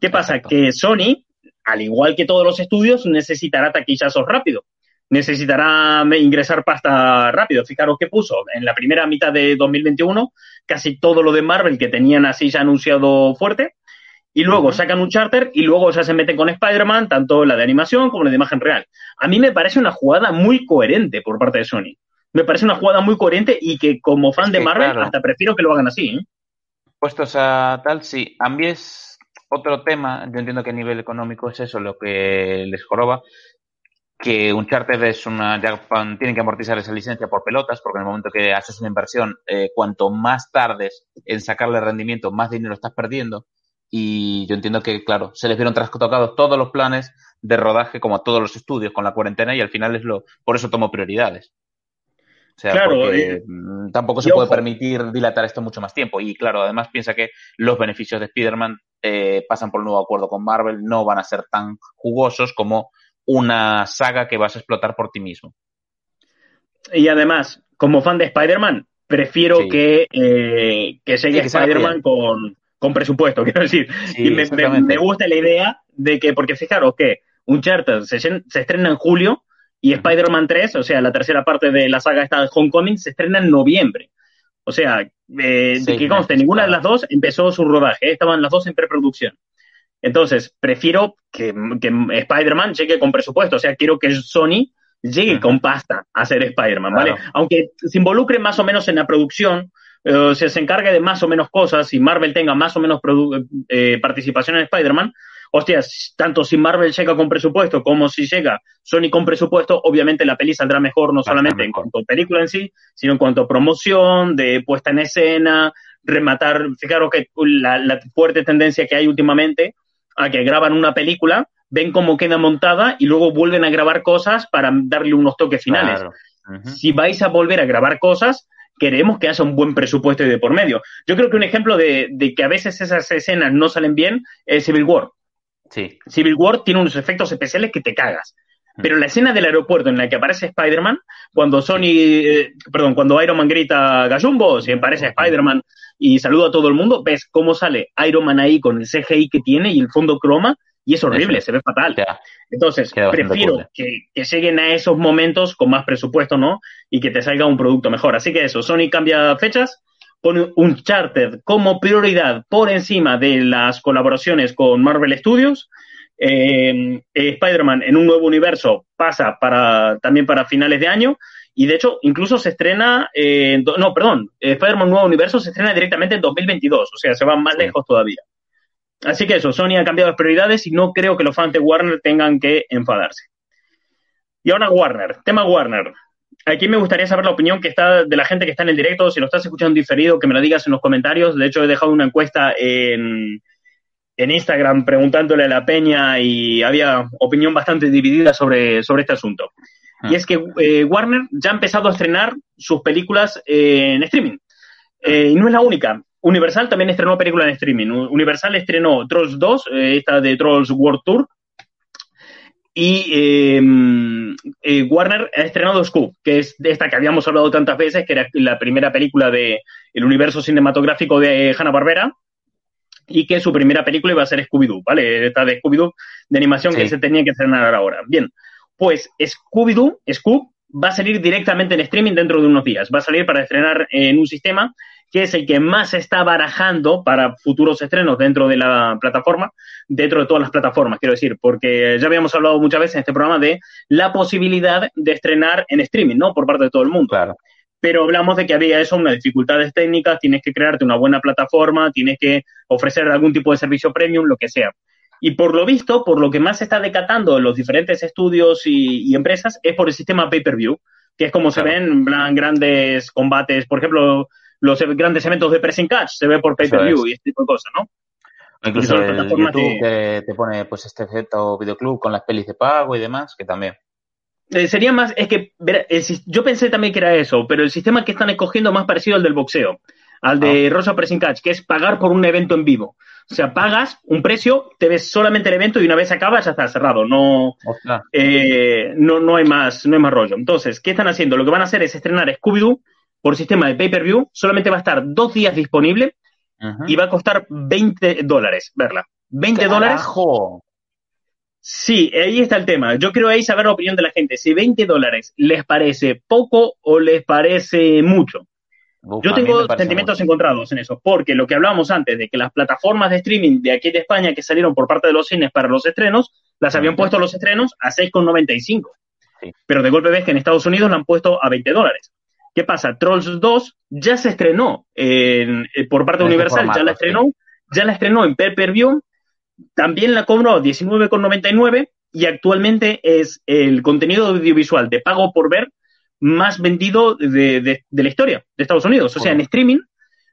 ¿Qué pasa? Que Sony, al igual que todos los estudios, necesitará taquillazos rápido. Necesitará ingresar pasta rápido. Fijaros que puso en la primera mitad de 2021 casi todo lo de Marvel que tenían así ya anunciado fuerte. Y luego sacan un charter y luego ya se meten con Spider-Man, tanto la de animación como la de imagen real. A mí me parece una jugada muy coherente por parte de Sony. Me parece una jugada muy coherente y que como fan Es de Marvel claro. hasta prefiero que lo hagan así. ¿eh? Puestos a tal, sí. A mí es otro tema. Yo entiendo que a nivel económico es eso lo que les joroba. Que un charter es una. Tienen que amortizar esa licencia por pelotas, porque en el momento que haces una inversión, eh, cuanto más tardes en sacarle rendimiento, más dinero estás perdiendo. Y yo entiendo que, claro, se les vieron trastocados todos los planes de rodaje, como a todos los estudios con la cuarentena, y al final es lo. Por eso tomo prioridades. O sea, Claro, porque mm, tampoco se puede ojo. permitir dilatar esto mucho más tiempo. Y claro, además piensa que los beneficios de Spider-Man eh, pasan por un nuevo acuerdo con Marvel, no van a ser tan jugosos como una saga que vas a explotar por ti mismo. Y además, como fan de Spider-Man, prefiero Sí. que, eh, que Sí, sea Spider-Man con, con presupuesto, [laughs] quiero decir. Sí, y me, me- gusta la idea de que, porque fijaros que Uncharted se, se estrena en julio y Spider-Man 3, o sea, la tercera parte de la saga esta de Homecoming, se estrena en noviembre. O sea, eh, de que conste, ninguna de las dos empezó su rodaje, estaban las dos en preproducción. Entonces, prefiero que, que Spider-Man llegue con presupuesto, o sea, quiero que Sony llegue con pasta a hacer Spider-Man, ¿vale? Claro. Aunque se involucre más o menos en la producción, eh, se encargue de más o menos cosas y Marvel tenga más o menos produ- eh, participación en Spider-Man, hostias, tanto si Marvel llega con presupuesto como si llega Sony con presupuesto, obviamente la peli saldrá mejor, no solamente en cuanto a película en sí, sino en cuanto a promoción, de puesta en escena, rematar, fijaros que la, la fuerte tendencia que hay últimamente a que graban una película, ven cómo queda montada y luego vuelven a grabar cosas para darle unos toques finales. Claro. Si vais a volver a grabar cosas, queremos que haya un buen presupuesto y de por medio. Yo creo que un ejemplo de, de que a veces esas escenas no salen bien es Civil War. Sí. Civil War tiene unos efectos especiales que te cagas. Pero la escena del aeropuerto en la que aparece Spider-Man, cuando Sony, eh, perdón, cuando Iron Man grita Gallumbo, si aparece Spider-Man y saluda a todo el mundo, ves cómo sale Iron Man ahí con el CGI que tiene y el fondo croma, y es horrible, Eso. se ve fatal. Entonces, Queda prefiero que, que lleguen a esos momentos con más presupuesto, ¿no? Y que te salga un producto mejor. Así que eso, Sony cambia fechas, pone un charter como prioridad por encima de las colaboraciones con Marvel Studios. Eh, eh, Spider-Man en un nuevo universo pasa para también para finales de año y de hecho incluso se estrena, eh, no, perdón, eh, Spider-Man Nuevo Universo se estrena directamente en 2022, o sea, se va más Sí. lejos todavía. Así que eso, Sony ha cambiado las prioridades y no creo que los fans de Warner tengan que enfadarse. Y ahora Warner, tema Warner. Aquí me gustaría saber la opinión que está de la gente que está en el directo, si lo estás escuchando diferido, que me lo digas en los comentarios. De hecho, he dejado una encuesta en, en Instagram preguntándole a la peña y había opinión bastante dividida sobre, sobre este asunto. Y es que eh, Warner ya ha empezado a estrenar sus películas eh, en streaming. Eh, y no es la única. Universal también estrenó películas en streaming. Universal estrenó Trolls 2, esta de Trolls World Tour. Y Warner ha estrenado Scoop, que es de esta que habíamos hablado tantas veces, que era la primera película del el universo cinematográfico de Hanna-Barbera y que su primera película iba a ser Scooby-Doo, ¿vale? Esta de Scooby-Doo de animación que se tenía que estrenar ahora. Bien, pues Scooby-Doo, Scoop, va a salir directamente en streaming dentro de unos días. Va a salir para estrenar en un sistema que es el que más se está barajando para futuros estrenos dentro de la plataforma, dentro de todas las plataformas, quiero decir, porque ya habíamos hablado muchas veces en este programa de la posibilidad de estrenar en streaming, ¿no? Por parte de todo el mundo. Claro pero hablamos de que había eso, unas dificultades técnicas, tienes que crearte una buena plataforma, tienes que ofrecer algún tipo de servicio premium, lo que sea. Y por lo visto, por lo que más se está decatando en los diferentes estudios y, empresas, es por el sistema pay-per-view, que es como se ven grandes combates, por ejemplo, los grandes eventos de pressing catch, se ve por pay-per-view y este tipo de cosas, ¿no? Incluso el YouTube que te pone pues este efecto videoclub con las pelis de pago y demás, que también. Eh, sería más, es que yo pensé también que era eso, pero el sistema que están escogiendo es más parecido al del boxeo, al de ah. Rosa Pressing Catch, que es pagar por un evento en vivo. O sea, pagas un precio, te ves solamente el evento y una vez acabas ya está cerrado. No, eh, no, no, hay más, no hay más rollo. Entonces, ¿qué están haciendo? Lo que van a hacer es estrenar Scooby-Doo por sistema de pay-per-view. Solamente va a estar dos días disponible y va a costar 20 dólares verla. 20 dólares. Sí, ahí está el tema. Yo quiero ahí saber la opinión de la gente. Si 20 dólares les parece poco o les parece mucho. Yo tengo sentimientos encontrados en eso, porque lo que hablábamos antes de que las plataformas de streaming de aquí de España que salieron por parte de los cines para los estrenos, las habían puesto los estrenos a 6,95. Pero de golpe ves que en Estados Unidos la han puesto a 20 dólares. ¿Qué pasa? Trolls 2 ya se estrenó eh, por parte de Universal, ya la estrenó, ya la estrenó en pay-per-view también la cobró 19,99 y actualmente es el contenido audiovisual de pago por ver más vendido de, la historia de Estados Unidos. O sea, en streaming,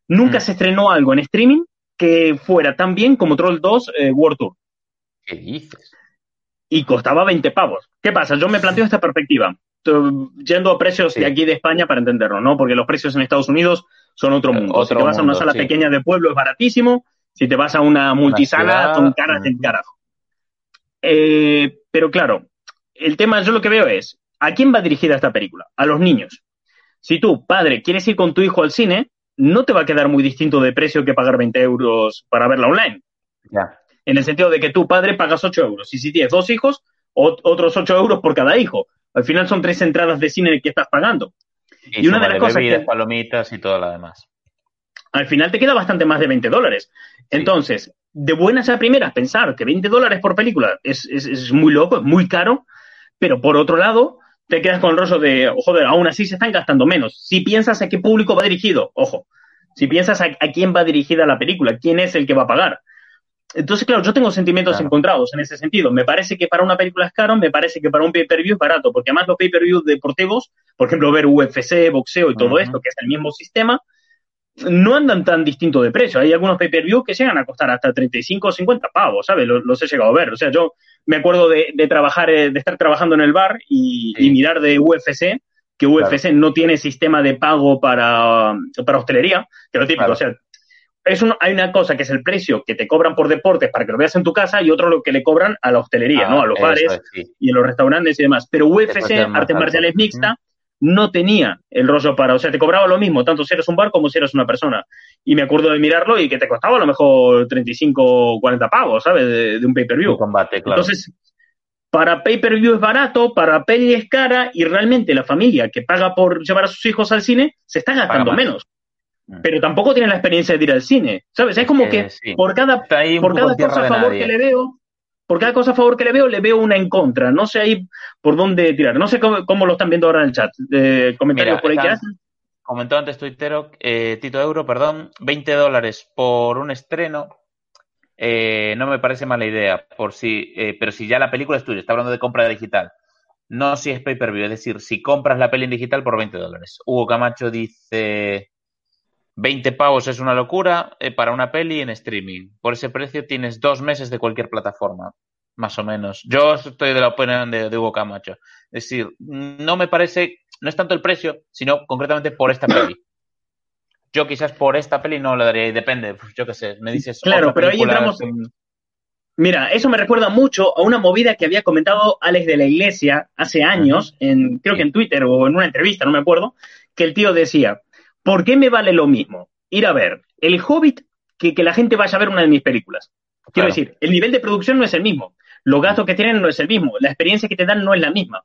nunca mm. se estrenó algo en streaming que fuera tan bien como Troll 2 eh, World Tour. ¿Qué dices? Y costaba 20 pavos. ¿Qué pasa? Yo me planteo esta perspectiva, yendo a precios de aquí de España para entenderlo, ¿no? Porque los precios en Estados Unidos son otro eh, mundo. si te vas a una sala pequeña de pueblo es baratísimo, si te vas a una multisala, son caras del carajo. Eh, pero claro, el tema, yo lo que veo es, ¿a quién va dirigida esta película? A los niños. Si tú, padre, quieres ir con tu hijo al cine, no te va a quedar muy distinto de precio que pagar 20 euros para verla online. Ya. En el sentido de que tú, padre, pagas 8 euros. Y si tienes dos hijos, otros 8 euros por cada hijo. Al final son tres entradas de cine que estás pagando. Y, una de las cosas que... palomitas y todo lo demás al final te queda bastante más de 20 dólares. Entonces, de buenas a primeras, pensar que 20 dólares por película es, muy loco, es muy caro, pero por otro lado, te quedas con el rostro de, joder, aún así se están gastando menos. Si piensas a qué público va dirigido, ojo, si piensas a, quién va dirigida la película, quién es el que va a pagar. Entonces, claro, yo tengo sentimientos encontrados en ese sentido. Me parece que para una película es caro, me parece que para un pay-per-view es barato, porque además los pay-per-view deportivos, por ejemplo, ver UFC, boxeo y todo esto, que es el mismo sistema, no andan tan distintos de precio. Hay algunos pay-per-view que llegan a costar hasta 35 o 50 pavos, ¿sabes? Los, he llegado a ver. O sea, yo me acuerdo de, trabajar, eh, de estar trabajando en el bar y, mirar de UFC, que UFC no tiene sistema de pago para, para hostelería, que lo típico, o sea, es hay una cosa que es el precio que te cobran por deportes para que lo veas en tu casa y otro lo que le cobran a la hostelería, ¿no? A los bares y a los restaurantes y demás. Pero UFC, artes marciales mixta, no tenía el rollo para, o sea, te cobraba lo mismo, tanto si eres un bar como si eres una persona. Y me acuerdo de mirarlo y que te costaba a lo mejor 35 o 40 pavos, ¿sabes? De, un pay-per-view. combate, claro. Entonces, para pay-per-view es barato, para peli es cara y realmente la familia que paga por llevar a sus hijos al cine se está gastando menos. Mm. Pero tampoco tiene la experiencia de ir al cine, ¿sabes? Es como que por cada, por cada cosa a favor que le veo, por cada cosa a favor que le veo, le veo una en contra. No sé ahí por dónde tirar. No sé cómo, lo están viendo ahora en el chat. Eh, comentarios por ahí que hacen. Comentó antes Twitter, eh, Tito Euro, perdón, 20 dólares por un estreno. Eh, no me parece mala idea, por si, eh, pero si ya la película es tuya, está hablando de compra digital, no si es pay-per-view, es decir, si compras la peli en digital por 20 dólares. Hugo Camacho dice, 20 pavos es una locura eh, para una peli en streaming. Por ese precio tienes dos meses de cualquier plataforma, más o menos. Yo estoy de la opinión de, de Hugo Camacho. Es decir, no me parece, no es tanto el precio, sino concretamente por esta peli. [coughs] Yo quizás por esta peli no le daría, y depende, pues, yo qué sé, me dices. Claro, pero ahí entramos- sin- Mira, eso me recuerda mucho a una movida que había comentado Alex de la Iglesia hace años, en, creo que en Twitter o en una entrevista, no me acuerdo, que el tío decía, ¿por qué me vale lo mismo ir a ver El Hobbit que que la gente vaya a ver una de mis películas? Quiero Claro. decir, el nivel de producción no es el mismo, los gastos que tienen no es el mismo, la experiencia que te dan no es la misma.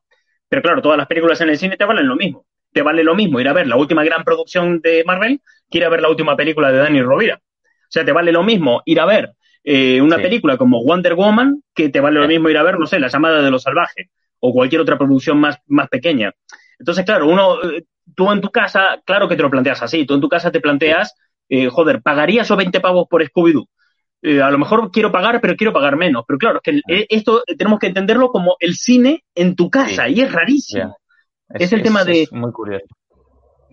Pero claro, todas las películas en el cine te valen lo mismo. Te vale lo mismo ir a ver la última gran producción de Marvel que ir a ver la última película de Danny Rovira. O sea, te vale lo mismo ir a ver eh, una Sí. película como Wonder Woman que te vale lo mismo ir a ver, no sé, La llamada de los salvajes o cualquier otra producción más, más pequeña. Entonces, claro, uno, eh, tú en tu casa, claro que te lo planteas así, tú en tu casa te planteas, eh, joder, ¿pagarías o 20 pavos por Scooby-Doo? Eh, a lo mejor quiero pagar, pero quiero pagar menos. Pero claro, es que eh, esto eh, tenemos que entenderlo como el cine en tu casa Sí. y es rarísimo. Es el tema de- es muy curioso.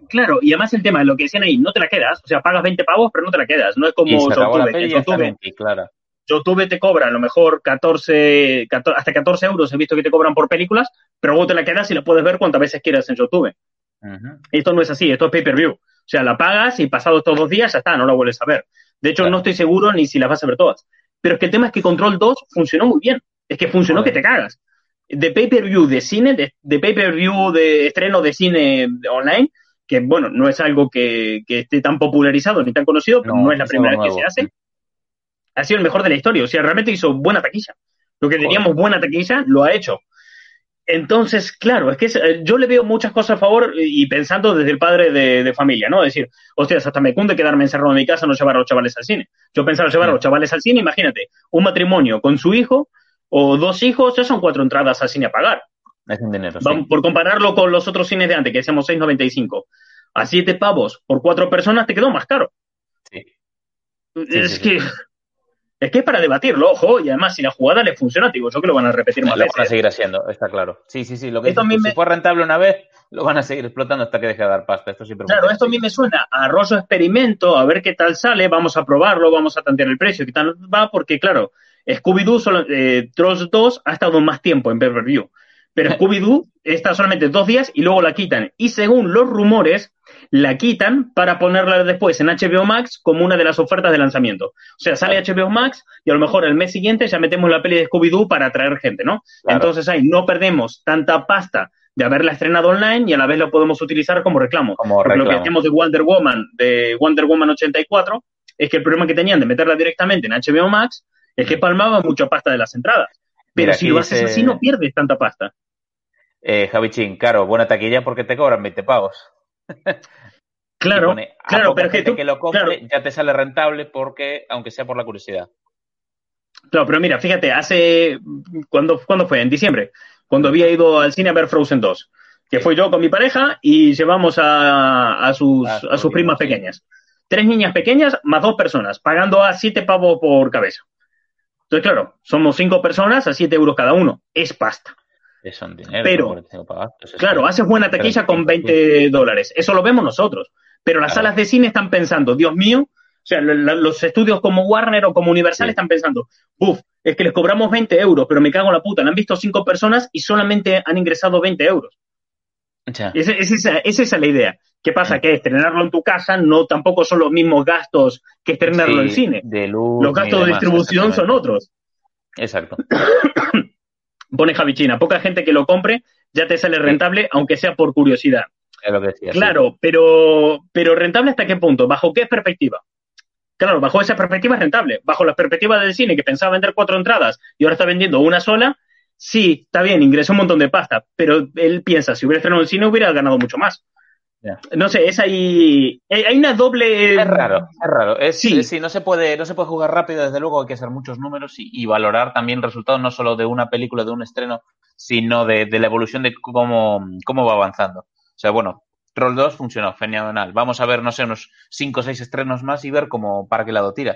Claro, y además el tema de lo que decían ahí, no te la quedas, o sea, pagas 20 pavos, pero no te la quedas. No es como y se acabó la YouTube, peli que y ya está YouTube- 20, claro. YouTube te cobra a lo mejor 14, 14 hasta 14 euros, he visto que te cobran por películas, pero luego te la quedas y la puedes ver cuantas veces quieras en YouTube. Esto no es así, esto es pay-per-view. O sea, la pagas y pasados estos dos días ya está, no la vuelves a ver. De hecho, Claro. no estoy seguro ni si las vas a ver todas. Pero es que el tema es que Control 2 funcionó muy bien. Es que funcionó que te cagas. De pay-per-view de cine, de, de pay-per-view de estreno de cine online, que bueno, no es algo que, que esté tan popularizado ni tan conocido, pero No, no, es la primera vez que se hace. Ha sido el mejor de la historia. O sea, realmente hizo buena taquilla. Lo que teníamos buena taquilla, lo ha hecho. Entonces, claro, es que es- eh, yo le veo muchas cosas a favor y pensando desde el padre de, de familia, ¿no? Decir, hostias, hasta me cunde quedarme encerrado en mi casa, no llevar a los chavales al cine. Yo pensaba llevar a los chavales al cine, imagínate, un matrimonio con su hijo o dos hijos, ya son cuatro entradas al cine a pagar. Es un dinero. sí. Vamos, por compararlo con los otros cines de antes, que decíamos 6,95. A siete pavos por cuatro personas te quedó más caro. Sí. es sí, que... Es que es para debatirlo, ojo, y además si la jugada le funciona, digo yo que lo van a repetir más Lo van a seguir haciendo, está claro. Sí, sí, sí. Lo que Esto dices a mí tú, me- si fue rentable una vez, lo van a seguir explotando hasta que deje de dar pasta. Esto siempre Claro, esto a mí me suena a rollo experimento, a ver qué tal sale, vamos a probarlo, vamos a tantear el precio, qué tal va, porque claro, Scooby-Doo, solo- eh, Trolls 2 ha estado más tiempo en pay-per-view, pero [laughs] Scooby-Doo está solamente dos días y luego la quitan. Y según los rumores, la quitan para ponerla después en HBO Max como una de las ofertas de lanzamiento. O sea, sale HBO Max y a lo mejor el mes siguiente ya metemos la peli de Scooby-Doo para atraer gente, ¿no? Claro. Entonces ahí no perdemos tanta pasta de haberla estrenado online y a la vez la podemos utilizar como reclamo. Como Porque lo que reclamo. decíamos de Wonder Woman, de Wonder Woman 84, es que el problema que tenían de meterla directamente en HBO Max es que palmaba mucha pasta de las entradas. Pero Mira, si lo haces dice- así no pierdes tanta pasta. Eh, Javi Chin, claro, buena taquilla porque te cobran 20 pavos. [laughs] Claro, pone, a claro, pero que tú, que lo compre claro, ya te sale rentable porque, aunque sea por la curiosidad. claro, pero mira, fíjate, hace, ¿cuándo, ¿cuándo fue? En diciembre, cuando había ido al cine a ver Frozen 2, que fue yo con mi pareja y llevamos a, a sus, Ah, a sus primas sí. pequeñas. Tres niñas pequeñas más dos personas, pagando a siete pavos por cabeza. Entonces, claro, somos cinco personas a siete euros cada uno. Es pasta. Es un dinero. Pero, son 45 pavos, es Claro, eso. haces buena taquilla con 20 dólares. Eso lo vemos nosotros. Pero las Claro. salas de cine están pensando, Dios mío, o sea, los estudios como Warner o como Universal Sí. están pensando, uff, es que les cobramos 20 euros, pero me cago en la puta, la han visto cinco personas y solamente han ingresado 20 euros. Es, es esa, es esa la idea. ¿Qué pasa? Sí. Que estrenarlo en tu casa no tampoco son los mismos gastos que estrenarlo Sí, en cine. De luz, Los gastos de demás, distribución son otros. Exacto. [coughs] Pone Javi China, poca gente que lo compre ya te sale rentable, aunque sea por curiosidad. Es lo que decía. sí. Claro, pero, pero rentable hasta qué punto, bajo qué perspectiva. Claro, bajo esa perspectiva es rentable. Bajo la perspectiva del cine, que pensaba vender cuatro entradas y ahora está vendiendo una sola, sí, está bien, ingresó un montón de pasta, pero él piensa, si hubiera estrenado el cine hubiera ganado mucho más. No sé, es ahí. Hay hay una doble. Es raro, es raro. Es, Sí. es- sí, no se puede, no se puede jugar rápido, desde luego hay que hacer muchos números y, y valorar también resultados no solo de una película, de un estreno, sino de, de la evolución de cómo, cómo va avanzando. O sea, bueno, Troll 2 funcionó fenomenal. Vamos a ver, no sé, unos 5 o 6 estrenos más y ver cómo para qué lado tira.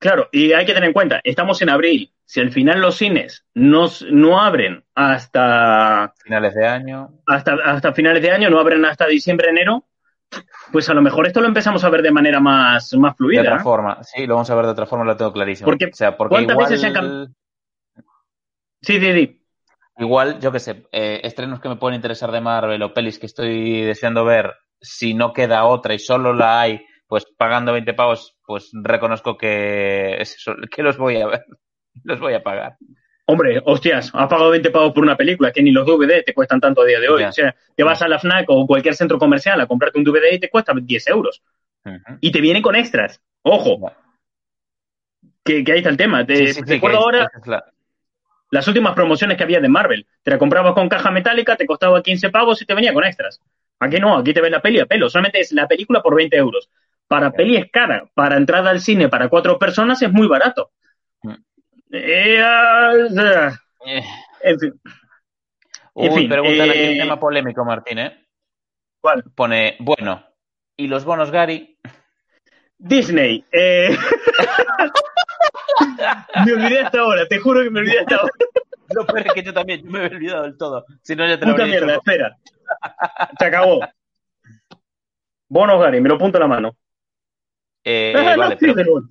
Claro, y hay que tener en cuenta, estamos en abril. Si al final los cines no, s- no abren hasta, Finales de año. hasta, hasta finales de año, no abren hasta diciembre, enero, pues a lo mejor esto lo empezamos a ver de manera más, más fluida. De otra forma, sí, lo vamos a ver de otra forma, lo tengo clarísimo. Porque, o sea, porque ¿cuántas igual, veces se han Sí, sí, sí. Igual, yo qué sé, eh, estrenos que me pueden interesar de Marvel o pelis que estoy deseando ver, si no queda otra y solo la hay, pues pagando 20 pavos, pues reconozco que, es eso, [laughs] que los voy a ver, los voy a pagar. Hombre, hostias, has pagado 20 pavos por una película, que ni los DVD te cuestan tanto a día de hoy. Ya. O sea, te vas a la FNAC o cualquier centro comercial a comprarte un DVD y te cuesta 10 euros. Y te viene con extras. Ojo, que, que ahí está el tema. Te, Sí, sí, sí, recuerdo ahora esa es la- las últimas promociones que había de Marvel. Te la comprabas con caja metálica, te costaba 15 pavos y te venía con extras. Aquí no, aquí te ves la peli a pelo. Solamente es la película por 20 euros. Para Claro. peli es cara. Para entrada al cine para cuatro personas es muy barato. Mm. Eh, Eh, en fin, Uy, En fin, preguntan aquí un eh, tema polémico, Martín, ¿eh? ¿cuál? Pone, bueno, ¿y los bonos Gary? Disney. Eh... [laughs] me olvidé hasta ahora, te juro que me olvidé hasta ahora. Lo peor es que yo también, yo me he olvidado del todo. Si no, ya te lo Puta mierda, dicho. espera. Se acabó. Bonos Gary, me lo punto en la mano. Eh, Ah, no, vale, sí, pero eh,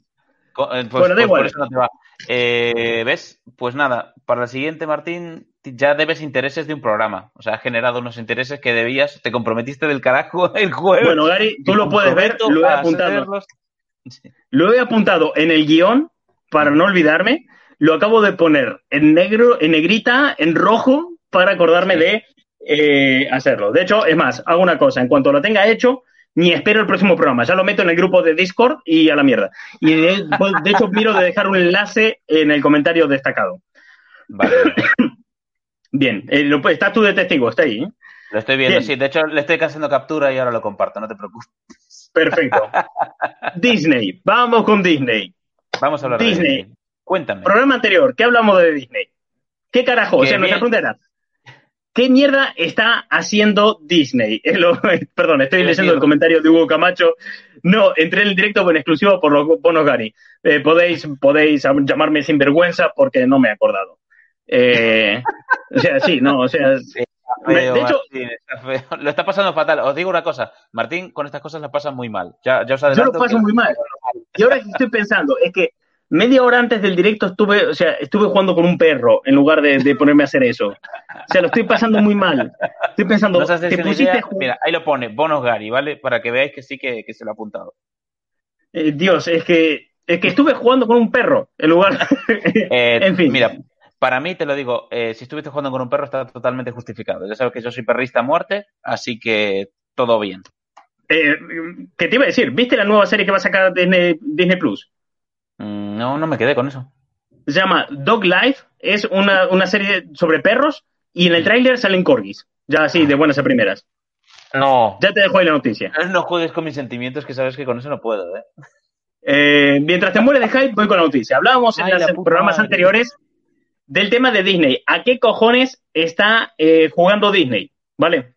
pues, Bueno, da pues igual. por eso no te va. Eh, ¿Ves? Pues nada, para el siguiente, Martín, ya debes intereses de un programa. O sea, has generado unos intereses que debías, te comprometiste del carajo [laughs] el jueves. Bueno, Gary, tú lo puedes ver, comprometo lo he a apuntado. Lo he apuntado en el guion para no olvidarme. Lo acabo de poner en negro, en negrita, en rojo, para acordarme de eh, hacerlo. De hecho, es más, hago una cosa. En cuanto lo tenga hecho, ni espero el próximo programa. Ya lo meto en el grupo de Discord y a la mierda. Y de, pues, de hecho, miro de dejar un enlace en el comentario destacado. Vale, [coughs] Bien, eh, lo, estás tú de testigo, está ahí. ¿eh? lo estoy viendo, Bien. sí. De hecho, le estoy haciendo captura y ahora lo comparto, no te preocupes. Perfecto. Disney, vamos con Disney. Vamos a hablar Disney. de Disney. Cuéntame. Programa anterior, ¿qué hablamos de Disney? ¿Qué carajo? O Qué sea, nuestra bien. pregunta era, ¿qué mierda está haciendo Disney? [laughs] Lo- perdón, estoy Qué leyendo el comentario de Hugo Camacho. No, entré en el directo en exclusivo por los bonos Gary. Eh, podéis, podéis llamarme sinvergüenza porque no me he acordado. Eh, [laughs] o sea, sí, no, o sea, me- Feo, de hecho, Martín, está feo. [laughs] Lo está pasando fatal. Os digo una cosa, Martín con estas cosas las pasa muy mal. Ya, ya os yo lo paso que- muy mal. Y ahora que estoy pensando, es que media hora antes del directo estuve, o sea, estuve jugando con un perro en lugar de, de ponerme a hacer eso. O sea, lo estoy pasando muy mal. Estoy pensando, No te pusiste idea. Mira, ahí lo pone, bonos Gary, ¿vale? Para que veáis que sí que, que se lo ha apuntado. Eh, Dios, es que, es que estuve jugando con un perro en lugar. [laughs] Eh, [laughs] en fin. Mira, para mí, te lo digo, eh, si estuviste jugando con un perro está totalmente justificado. Ya sabes que yo soy perrista a muerte, así que todo bien. Eh, ¿Qué te iba a decir? ¿Viste la nueva serie que va a sacar Disney, Disney Plus? Mm, No, no me quedé con eso. Se llama Dog Life. Es una, una serie sobre perros y en el tráiler salen corgis. Ya así, de buenas a primeras. No. Ya te dejo ahí la noticia. No juegues con mis sentimientos, que sabes que con eso no puedo, ¿eh? Eh, mientras te mueres de hype, voy con la noticia. Hablábamos en los programas madre. anteriores del tema de Disney. ¿A qué cojones está eh, jugando Disney? ¿Vale?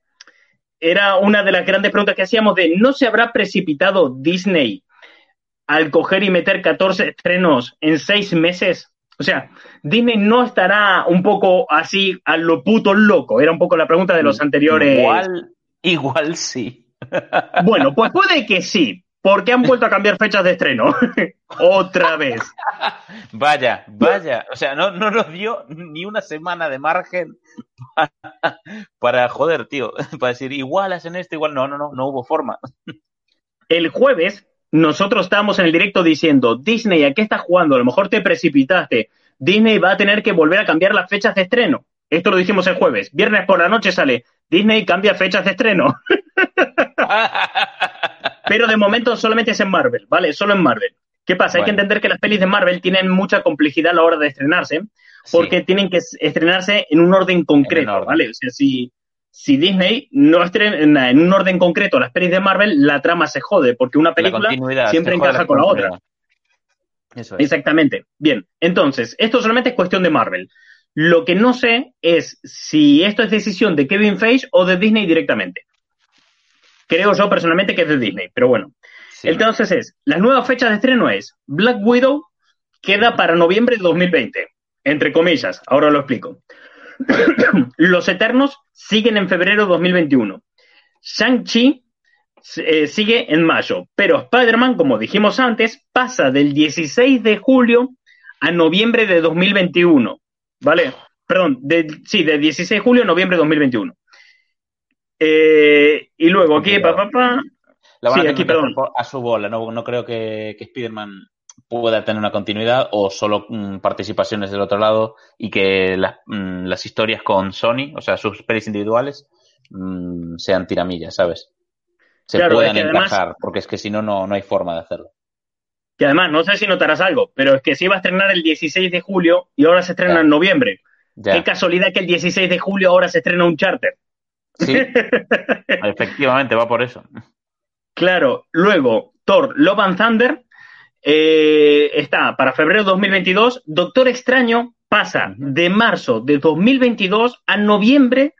Era una de las grandes preguntas que hacíamos de ¿no se habrá precipitado Disney al coger y meter 14 estrenos en seis meses? O sea, Disney no estará un poco así a lo puto loco. Era un poco la pregunta de los anteriores. Igual, igual sí. [laughs] Bueno, pues puede que sí, porque han vuelto a cambiar fechas de estreno. [laughs] Otra vez. Vaya, vaya. O sea, no, no nos dio ni una semana de margen para, [laughs] para joder, tío. [laughs] Para decir, igual hacen esto, igual. No, no, no, no hubo forma. El jueves, nosotros estábamos en el directo diciendo, Disney, ¿a qué estás jugando? A lo mejor te precipitaste. Disney va a tener que volver a cambiar las fechas de estreno. Esto lo dijimos el jueves. Viernes por la noche sale, Disney cambia fechas de estreno. Pero de momento solamente es en Marvel, ¿vale? Solo en Marvel. ¿Qué pasa? Hay que entender que las pelis de Marvel tienen mucha complejidad a la hora de estrenarse, porque Sí. tienen que estrenarse en un orden concreto, orden. ¿vale? O sea, si, si Disney no estrena en un orden concreto las pelis de Marvel, la trama se jode, porque una La película siempre encaja con la otra. Eso es. Exactamente. Bien, entonces, esto solamente es cuestión de Marvel. Lo que no sé es si esto es decisión de Kevin Feige o de Disney directamente. Creo yo personalmente que es de Disney, pero bueno. Sí. Entonces es, las nuevas fechas de estreno es Black Widow queda para noviembre de 2020, entre comillas, ahora lo explico. [coughs] Los Eternos siguen en febrero de 2021. Shang-Chi eh, sigue en mayo, pero Spider-Man, como dijimos antes, pasa del 16 de julio a noviembre de 2021, ¿vale? Perdón, sí, del 16 de julio a noviembre de 2021. Eh, y luego aquí, papá, pa, pa, sí, aquí, perdón. A su bola, no, no creo que, que Spider-Man pueda tener una continuidad o solo mm, participaciones del otro lado y que las, mm, las historias con Sony, o sea, sus pelis individuales, mm, sean tiramillas, ¿sabes? Se puedan encajar, porque es que si no, no hay forma de hacerlo. Que además, no sé si notarás algo, pero es que se iba a estrenar el 16 de julio y ahora se estrena en noviembre. Qué casualidad que el 16 de julio ahora se estrena un charter. Sí, [laughs] efectivamente, va por eso. Claro, luego Thor Love and Thunder eh, está para febrero de 2022. Doctor Extraño pasa de marzo de 2022 a noviembre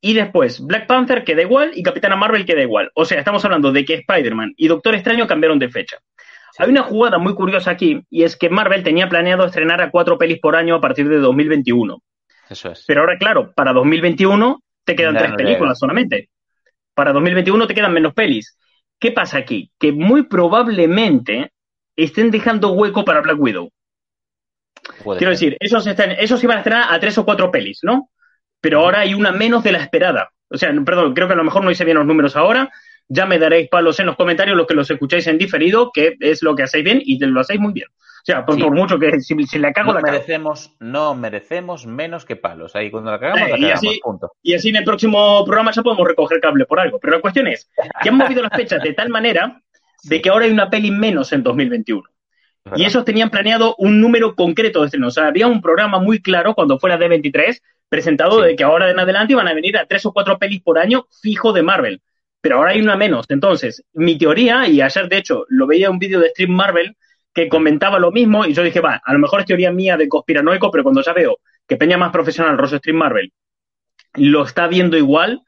y después Black Panther queda igual y Capitana Marvel queda igual. O sea, estamos hablando de que Spider-Man y Doctor Extraño cambiaron de fecha. Hay una jugada muy curiosa aquí y es que Marvel tenía planeado estrenar a cuatro pelis por año a partir de 2021. Eso es. Pero ahora, claro, para 2021 te quedan tres películas solamente. Para 2021 te quedan menos pelis. ¿Qué pasa aquí? Que muy probablemente estén dejando hueco para Black Widow. Quiero decir, esos, están, esos iban a estrenar a tres o cuatro pelis, ¿no? Pero ahora hay una menos de la esperada. O sea, perdón, creo que a lo mejor no hice bien los números ahora. Ya me daréis palos en los comentarios los que los escucháis en diferido, que es lo que hacéis bien y lo hacéis muy bien. O sea, por, mucho que si, le cago, no la merecemos, No merecemos menos que palos. Ahí cuando la cagamos, la cagamos, y así, punto. Y así en el próximo programa ya podemos recoger cable por algo. Pero la cuestión es que han movido las fechas de tal manera de que ahora hay una peli menos en 2021. Y esos tenían planeado un número concreto de estrenos. O sea, había un programa muy claro cuando fuera D23 presentado de que ahora en adelante iban a venir a tres o cuatro pelis por año fijo de Marvel. Pero ahora hay una menos. Entonces, mi teoría, y ayer de hecho lo veía un vídeo de Stream Marvel que comentaba lo mismo, y yo dije, va, a lo mejor es teoría mía de conspiranoico, pero cuando ya veo que Peña más profesional, Rosso Stream Marvel, lo está viendo igual,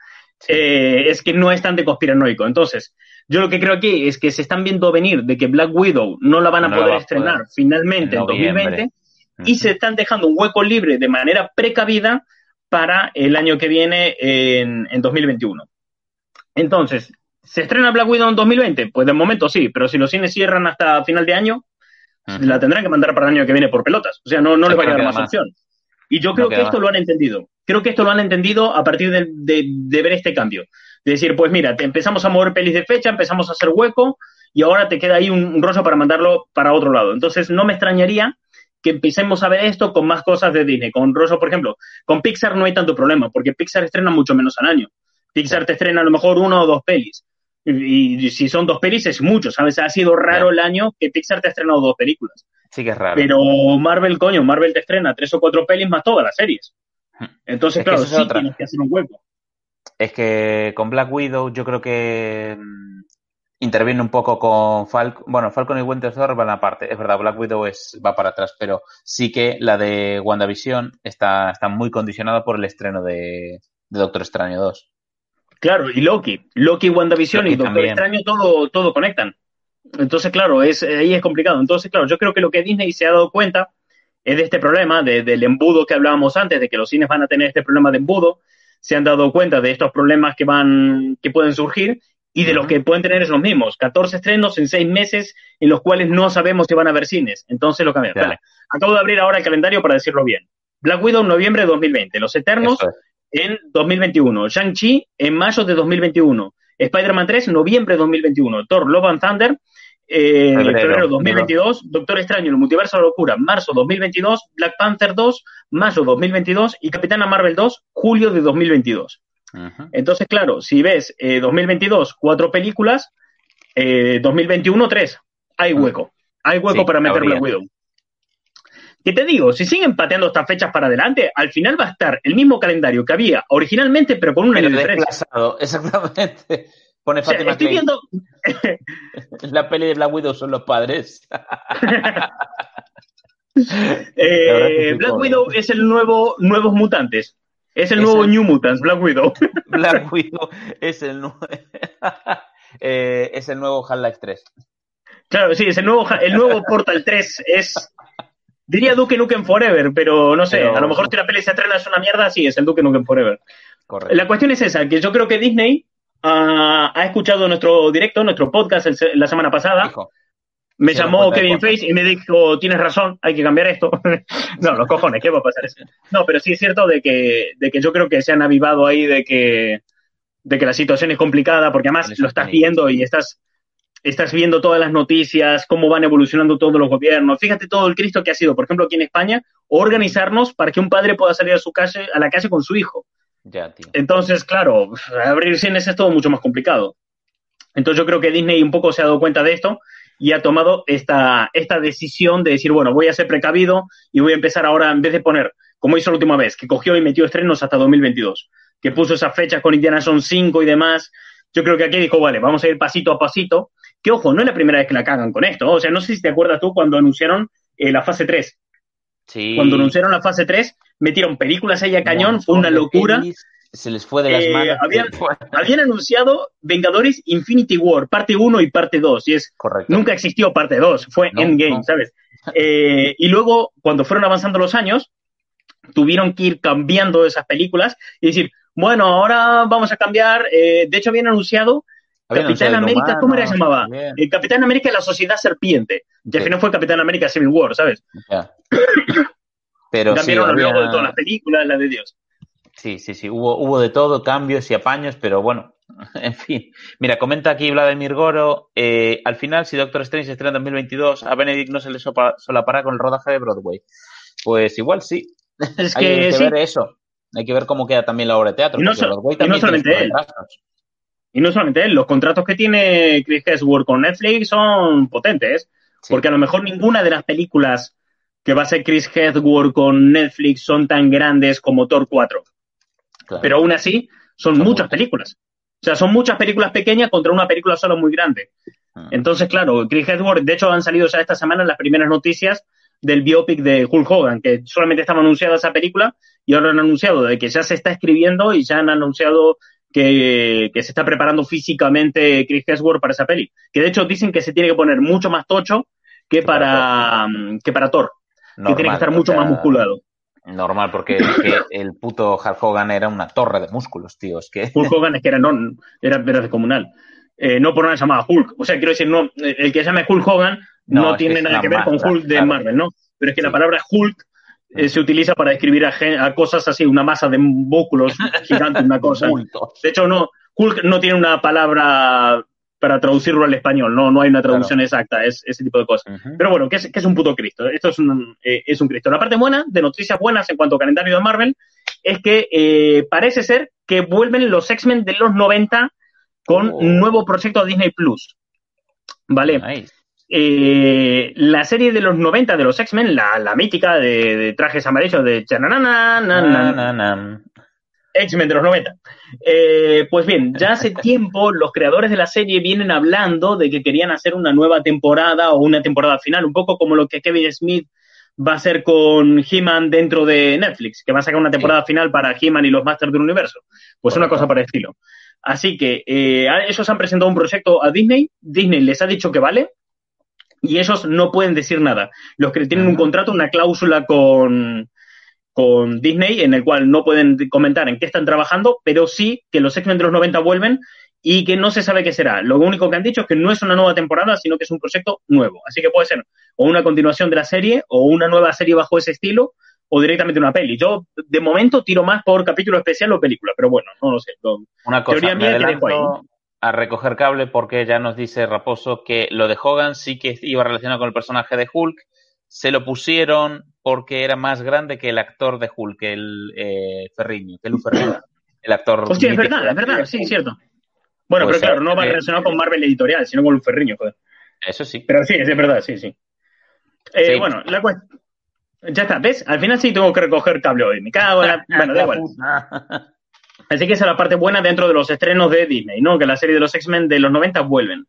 eh, es que no es tan de conspiranoico. Entonces, yo lo que creo aquí es que se están viendo venir de que Black Widow no la van a poder estrenar finalmente en, 2020 y se están dejando un hueco libre de manera precavida para el año que viene en, 2021. Entonces, ¿se estrena Black Widow en 2020? Pues de momento sí, pero si los cines cierran hasta final de año, la tendrán que mandar para el año que viene por pelotas. O sea, no, no les va a quedar más, opción. Y yo creo que esto lo han entendido. Creo que esto lo han entendido a partir de, ver este cambio. De decir, pues mira, te empezamos a mover pelis de fecha, empezamos a hacer hueco y ahora te queda ahí un, un rollo para mandarlo para otro lado. Entonces, no me extrañaría que empecemos a ver esto con más cosas de Disney. Con Rosso, por ejemplo, con Pixar no hay tanto problema, porque Pixar estrena mucho menos al año. Pixar te estrena a lo mejor uno o dos pelis. Y, si son dos pelis es mucho, ¿sabes? Ha sido raro el año que Pixar te ha estrenado dos películas. Sí que es raro. Pero Marvel, coño, Marvel te estrena tres o cuatro pelis más todas las series. Entonces, claro, sí tienes que hacer un hueco. Es que con Black Widow yo creo que mm, interviene un poco con Falcon. Bueno, Falcon y Winter Soldier van aparte. Es verdad, Black Widow es, va para atrás, pero sí que la de WandaVision está, está muy condicionada por el estreno de, Doctor Extraño 2. Claro, y Loki. Loki, WandaVision y Doctor Extraño todo, todo conectan. Entonces, claro, es, ahí es complicado. Entonces, claro, yo creo que lo que Disney se ha dado cuenta es de este problema, del embudo que hablábamos antes, de que los cines van a tener este problema de embudo. Se han dado cuenta de estos problemas que van, que pueden surgir y de los que pueden tener esos mismos. 14 estrenos en 6 meses en los cuales no sabemos si van a haber cines. Entonces lo cambian. Vale. Acabo de abrir ahora el calendario para decirlo bien. Black Widow noviembre de 2020. Los Eternos en 2021. Shang-Chi en mayo de 2021. Spider-Man 3 en noviembre de 2021. Thor Love and Thunder eh, febrero, 2022, Doctor Extraño en el Multiverso de la Locura, marzo 2022, Black Panther 2, mayo 2022 y Capitana Marvel 2, julio de 2022. Entonces, claro, si ves 2022, eh, cuatro películas, 2021, eh, tres. Hay hueco. Hay hueco para meter Black Widow. ¿Qué te digo? Si siguen pateando estas fechas para adelante, al final va a estar el mismo calendario que había originalmente, pero con un año de diferencia. [laughs] Exactamente. Pone Fátima estoy viendo... [laughs] La peli de Black Widow son los padres. [laughs] Eh, Black Widow es el nuevo Nuevos Mutantes. Es el nuevo New Mutants, Black Widow. Black Widow es el, nuevo eh, es el nuevo Half-Life 3. Claro, sí, es el nuevo, el nuevo Portal 3. Es, diría Duke Nukem Forever, pero no sé, a lo mejor si la peli se estrena es una mierda, sí, es el Duke Nukem Forever. Correcto. La cuestión es esa, que yo creo que Disney ha, ha escuchado nuestro directo, nuestro podcast el la semana pasada. Hijo. Me llamó Kevin. Face y me dijo, tienes razón, hay que cambiar esto. [laughs] no, los cojones, ¿qué va a pasar eso? No, pero sí es cierto de que, de que yo creo que se han avivado ahí de que, de que la situación es complicada, porque además lo estás viendo y estás, estás viendo todas las noticias, cómo van evolucionando todos los gobiernos. Fíjate todo el Cristo que ha sido, por ejemplo, aquí en España, organizarnos para que un padre pueda salir a su calle, a la calle con su hijo. Ya, tío. Entonces, claro, abrir cines es todo mucho más complicado. Entonces yo creo que Disney un poco se ha dado cuenta de esto y ha tomado esta, esta decisión de decir, bueno, voy a ser precavido y voy a empezar ahora, en vez de poner, como hizo la última vez, que cogió y metió estrenos hasta 2022, que puso esas fechas con Indiana Jones 5 y demás, yo creo que aquí dijo, vale, vamos a ir pasito a pasito, que ojo, no es la primera vez que la cagan con esto, o sea, no sé si te acuerdas tú cuando anunciaron eh, la fase 3, Sí. cuando anunciaron la fase 3, metieron películas ahí a cañón, fue una locura. Se les fue de las Eh, manos. habían- [laughs] anunciado Vengadores Infinity War, parte 1 y parte 2, y es, Correcto. nunca existió parte 2, fue No, Endgame, no. ¿sabes? [laughs] Eh, y luego, cuando fueron avanzando los años, tuvieron que ir cambiando esas películas y decir, bueno, ahora vamos a cambiar, eh, de hecho habían anunciado Capitán América, ¿cómo era que llamaba? también. El Capitán América y la Sociedad Serpiente, que al Sí, final fue Capitán América Civil War, ¿sabes? ya. [coughs] Pero sí, Cambiaron los había- logos de todas las películas, la de Dios. Sí, sí, sí, hubo, hubo de todo, cambios y apaños, pero bueno, [laughs] en fin. Mira, comenta aquí Vladimir Goro, eh, al final, si Doctor Strange se estrena en 2022, a Benedict no se le sopa- solapará con el rodaje de Broadway. Pues igual sí, Es hay que que sí, ver eso. Hay que ver cómo queda también la obra de teatro. Y no so- Broadway y no también tiene solamente él. retrasos. Y no solamente él, los contratos que tiene Chris Hemsworth con Netflix son potentes, Sí. porque a lo mejor ninguna de las películas que va a ser Chris Hemsworth con Netflix son tan grandes como Thor 4, Claro. pero aún así son, muchas películas. O sea, son muchas películas pequeñas contra una película solo muy grande. Mm. Entonces, claro, Chris Hemsworth, de hecho han salido ya esta semana las primeras noticias del biopic de Hulk Hogan, que solamente estaba anunciada esa película y ahora han anunciado de que ya se está escribiendo y ya han anunciado que, que se está preparando físicamente Chris Hemsworth para esa peli. Que de hecho dicen que se tiene que poner mucho más tocho que para, mm, que para Thor, que tiene que Normal, estar o mucho sea, más musculado. Normal, porque que [coughs] el puto Hulk Hogan era una torre de músculos, tío. Es que. Hulk Hogan es que era, no, era, era descomunal. Eh, no por nada se llamaba Hulk. O sea, quiero decir, no, el que se llame Hulk Hogan no, tiene nada una que ver con Hulk de. Marvel, ¿no? Pero es que Sí. la palabra Hulk se utiliza para describir a, cosas así, una masa de músculos gigante, una cosa. De hecho, no, Hulk no tiene una palabra para traducirlo al español, no, no hay una traducción exacta, es ese tipo de cosas. Pero bueno, que es, que es un puto Cristo. Esto es un, eh, es un Cristo. La parte buena, de noticias buenas en cuanto a calendario de Marvel, es que eh, parece ser que vuelven los X-Men de los 90 con Oh. un nuevo proyecto a Disney Plus. ¿Vale? Nice. Eh, la serie de los 90 de los X-Men, la, la mítica de, de trajes amarillos de. X-Men de los 90. Eh, pues bien, ya hace tiempo los creadores de la serie vienen hablando de que querían hacer una nueva temporada o una temporada final, un poco como lo que Kevin Smith va a hacer con He-Man dentro de Netflix, que va a sacar una temporada final para He-Man y los Masters del Universo. Pues una cosa para el estilo. Así que eh, ellos han presentado un proyecto a Disney, Disney les ha dicho que vale, y ellos no pueden decir nada. Los que tienen un contrato, una cláusula con, con Disney en el cual no pueden comentar en qué están trabajando, pero sí que los X-Men de los 90 vuelven y que no se sabe qué será. Lo único que han dicho es que no es una nueva temporada, sino que es un proyecto nuevo. Así que puede ser o una continuación de la serie, o una nueva serie bajo ese estilo, o directamente una peli. Yo, de momento, tiro más por capítulo especial o película, pero bueno, no lo sé. Lo- Una cosa, Teoría me que a recoger cable porque ya nos dice Raposo que lo de Hogan sí que iba relacionado con el personaje de Hulk. Se lo pusieron porque era más grande que el actor de Hulk, el eh, Ferriño, que Lu Ferriño, el actor. Hostia, es verdad, es verdad, sí, cierto. Bueno, Pues, pero claro, no va eh, relacionado con Marvel Editorial, sino con Ferriño, joder. Eso sí. Pero sí, es verdad, sí, sí. Eh, Sí. Bueno, la cuestión. Ya está, ¿ves? Al final sí tengo que recoger cable hoy. Me cago en la... [laughs] Bueno, da igual. Así que esa es la parte buena dentro de los estrenos de Disney, ¿no? Que la serie de los X-Men de los 90 vuelven.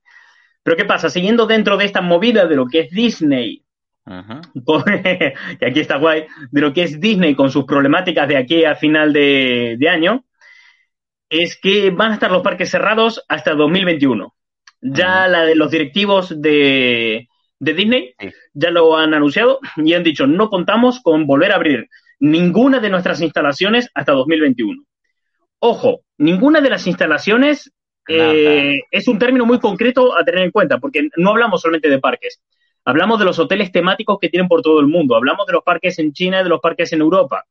Pero ¿qué pasa? Siguiendo dentro de esta movida de lo que es Disney, [laughs] que aquí está guay, de lo que es Disney con sus problemáticas de aquí a final de, de año, es que van a estar los parques cerrados hasta 2021. Ya la de los directivos de, de Disney Sí. ya lo han anunciado y han dicho no contamos con volver a abrir ninguna de nuestras instalaciones hasta 2021. Ojo, ninguna de las instalaciones eh, es un término muy concreto a tener en cuenta, porque no hablamos solamente de parques. Hablamos de los hoteles temáticos que tienen por todo el mundo. Hablamos de los parques en China y de los parques en Europa.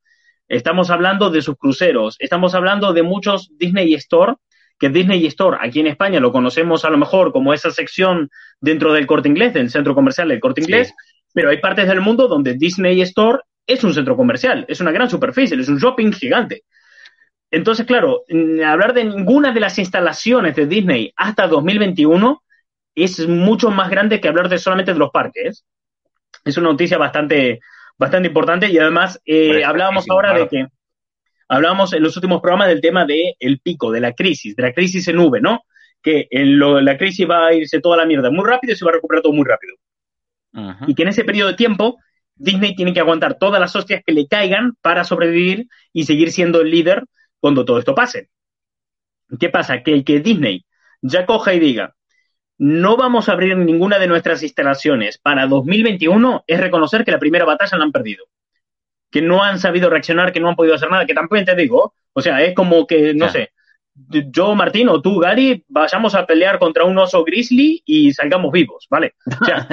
Estamos hablando de sus cruceros. Estamos hablando de muchos Disney Store, que Disney Store aquí en España lo conocemos a lo mejor como esa sección dentro del corte inglés, del centro comercial del corte inglés, pero hay partes del mundo donde Disney Store es un centro comercial, es una gran superficie, es un shopping gigante. Entonces, claro, hablar de ninguna de las instalaciones de Disney hasta 2021 es mucho más grande que hablar de solamente de los parques. Es una noticia bastante, bastante importante y además eh, hablábamos ahora de que hablábamos en los últimos programas del tema del el pico, de la crisis, de la crisis en nube, ¿no? Que en la crisis va a irse toda la mierda muy rápido y se va a recuperar todo muy rápido. Y que en ese periodo de tiempo Disney tiene que aguantar todas las hostias que le caigan para sobrevivir y seguir siendo el líder cuando todo esto pase. ¿Qué pasa? Que el que Disney ya coja y diga, no vamos a abrir ninguna de nuestras instalaciones para 2021, es reconocer que la primera batalla la han perdido. Que no han sabido reaccionar, que no han podido hacer nada, que tampoco te digo, o sea, es como que, no sé, yo, Martín, o tú, Gary, vayamos a pelear contra un oso grizzly y salgamos vivos, ¿vale? O sea, [laughs]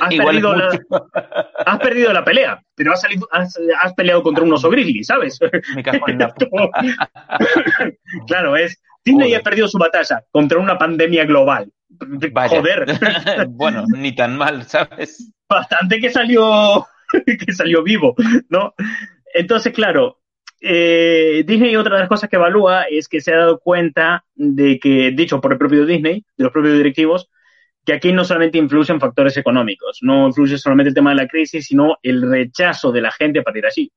has, perdido la, has, perdido la, pelea, pero has, salido, has, peleado contra un oso grizzly, ¿sabes? [laughs] claro, es. Disney ha perdido su batalla contra una pandemia global. Joder. [laughs] bueno, ni tan mal, ¿sabes? Bastante que salió, que salió vivo, ¿no? Entonces, claro, eh, Disney, otra de las cosas que evalúa es que se ha dado cuenta de que, dicho por el propio Disney, de los propios directivos, que aquí no solamente influyen factores económicos, no influye solamente el tema de la crisis, sino el rechazo de la gente para ir allí.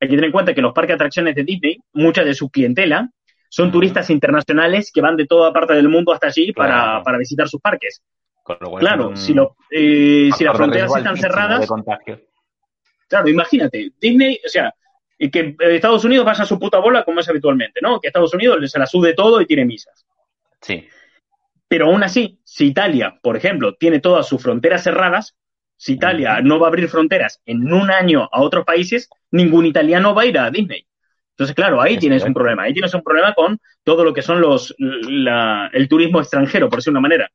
Hay que tener en cuenta que los parques de atracciones de Disney, mucha de su clientela, son turistas internacionales que van de toda parte del mundo hasta allí para, visitar sus parques. claro, si, lo, eh, si las fronteras están cerradas. Claro, imagínate, Disney, o sea, y que Estados Unidos vaya a su puta bola como es habitualmente, ¿no? Que Estados Unidos se la sude todo y tiene misas. Sí. Pero aún así, si Italia, por ejemplo, tiene todas sus fronteras cerradas, si Italia no va a abrir fronteras en un año a otros países, ningún italiano va a ir a Disney. Entonces, claro, ahí tienes un problema. Ahí tienes un problema con todo lo que son los el turismo extranjero, por decir una manera.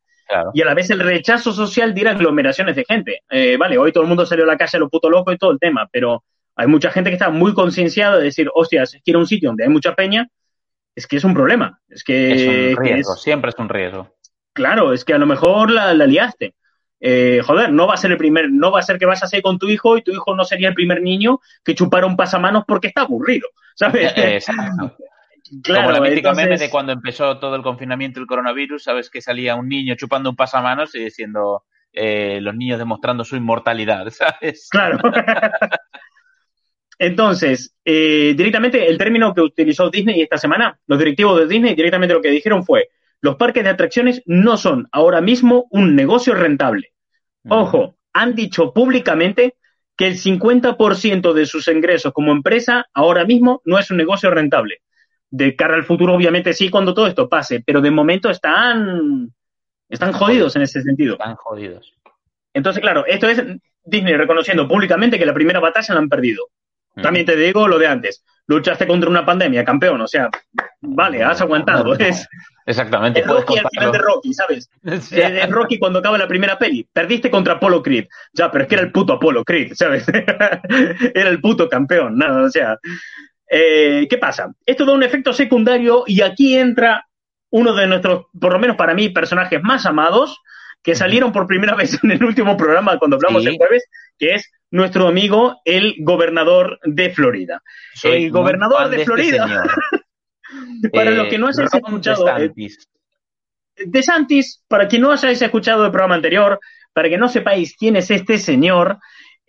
Y a la vez el rechazo social de ir a aglomeraciones de gente. Eh, vale, hoy todo el mundo salió a la calle a lo puto loco y todo el tema, pero hay mucha gente que está muy concienciada de decir, hostias, es que ir a un sitio donde hay mucha peña, es que es un problema. Es que es un riesgo, siempre es un riesgo. Claro, es que a lo mejor la, liaste. Eh, joder, no va a ser el primer, no va a ser que vas a ser con tu hijo y tu hijo no sería el primer niño que chupara un pasamanos porque está aburrido, ¿sabes? [laughs] Exacto. Como la mítica meme de cuando empezó todo el confinamiento del coronavirus, sabes que salía un niño chupando un pasamanos y diciendo eh, los niños demostrando su inmortalidad, [laughs] ¿sabes? Claro. [laughs] Entonces, eh, directamente el término que utilizó Disney esta semana, los directivos de Disney directamente lo que dijeron fue, los parques de atracciones no son ahora mismo un negocio rentable. Ojo, han dicho públicamente que el 50% de sus ingresos como empresa ahora mismo no es un negocio rentable. De cara al futuro, obviamente sí, cuando todo esto pase, pero de momento están, están jodidos en ese sentido. Están jodidos. Entonces, claro, esto es Disney reconociendo públicamente que la primera batalla la han perdido. También te digo lo de antes. Luchaste contra una pandemia, campeón. O sea, vale, has aguantado. es, Exactamente. Es Rocky al final de Rocky, ¿sabes? [laughs] Es Rocky cuando acaba la primera peli. Perdiste contra Apollo Creed. Ya, pero es que era el puto Apollo Creed, ¿sabes? [laughs] era el puto campeón. Nada, o sea. Eh, ¿Qué pasa? Esto da un efecto secundario y aquí entra uno de nuestros, por lo menos para mí, personajes más amados, que salieron por primera [laughs] vez en el último programa cuando hablamos el jueves, que es nuestro amigo, el gobernador de Florida. el gobernador de, este Florida. [laughs] para los que no hayáis eh, escuchado. De Santis, para quien no hayáis escuchado el programa anterior, para que no sepáis quién es este señor,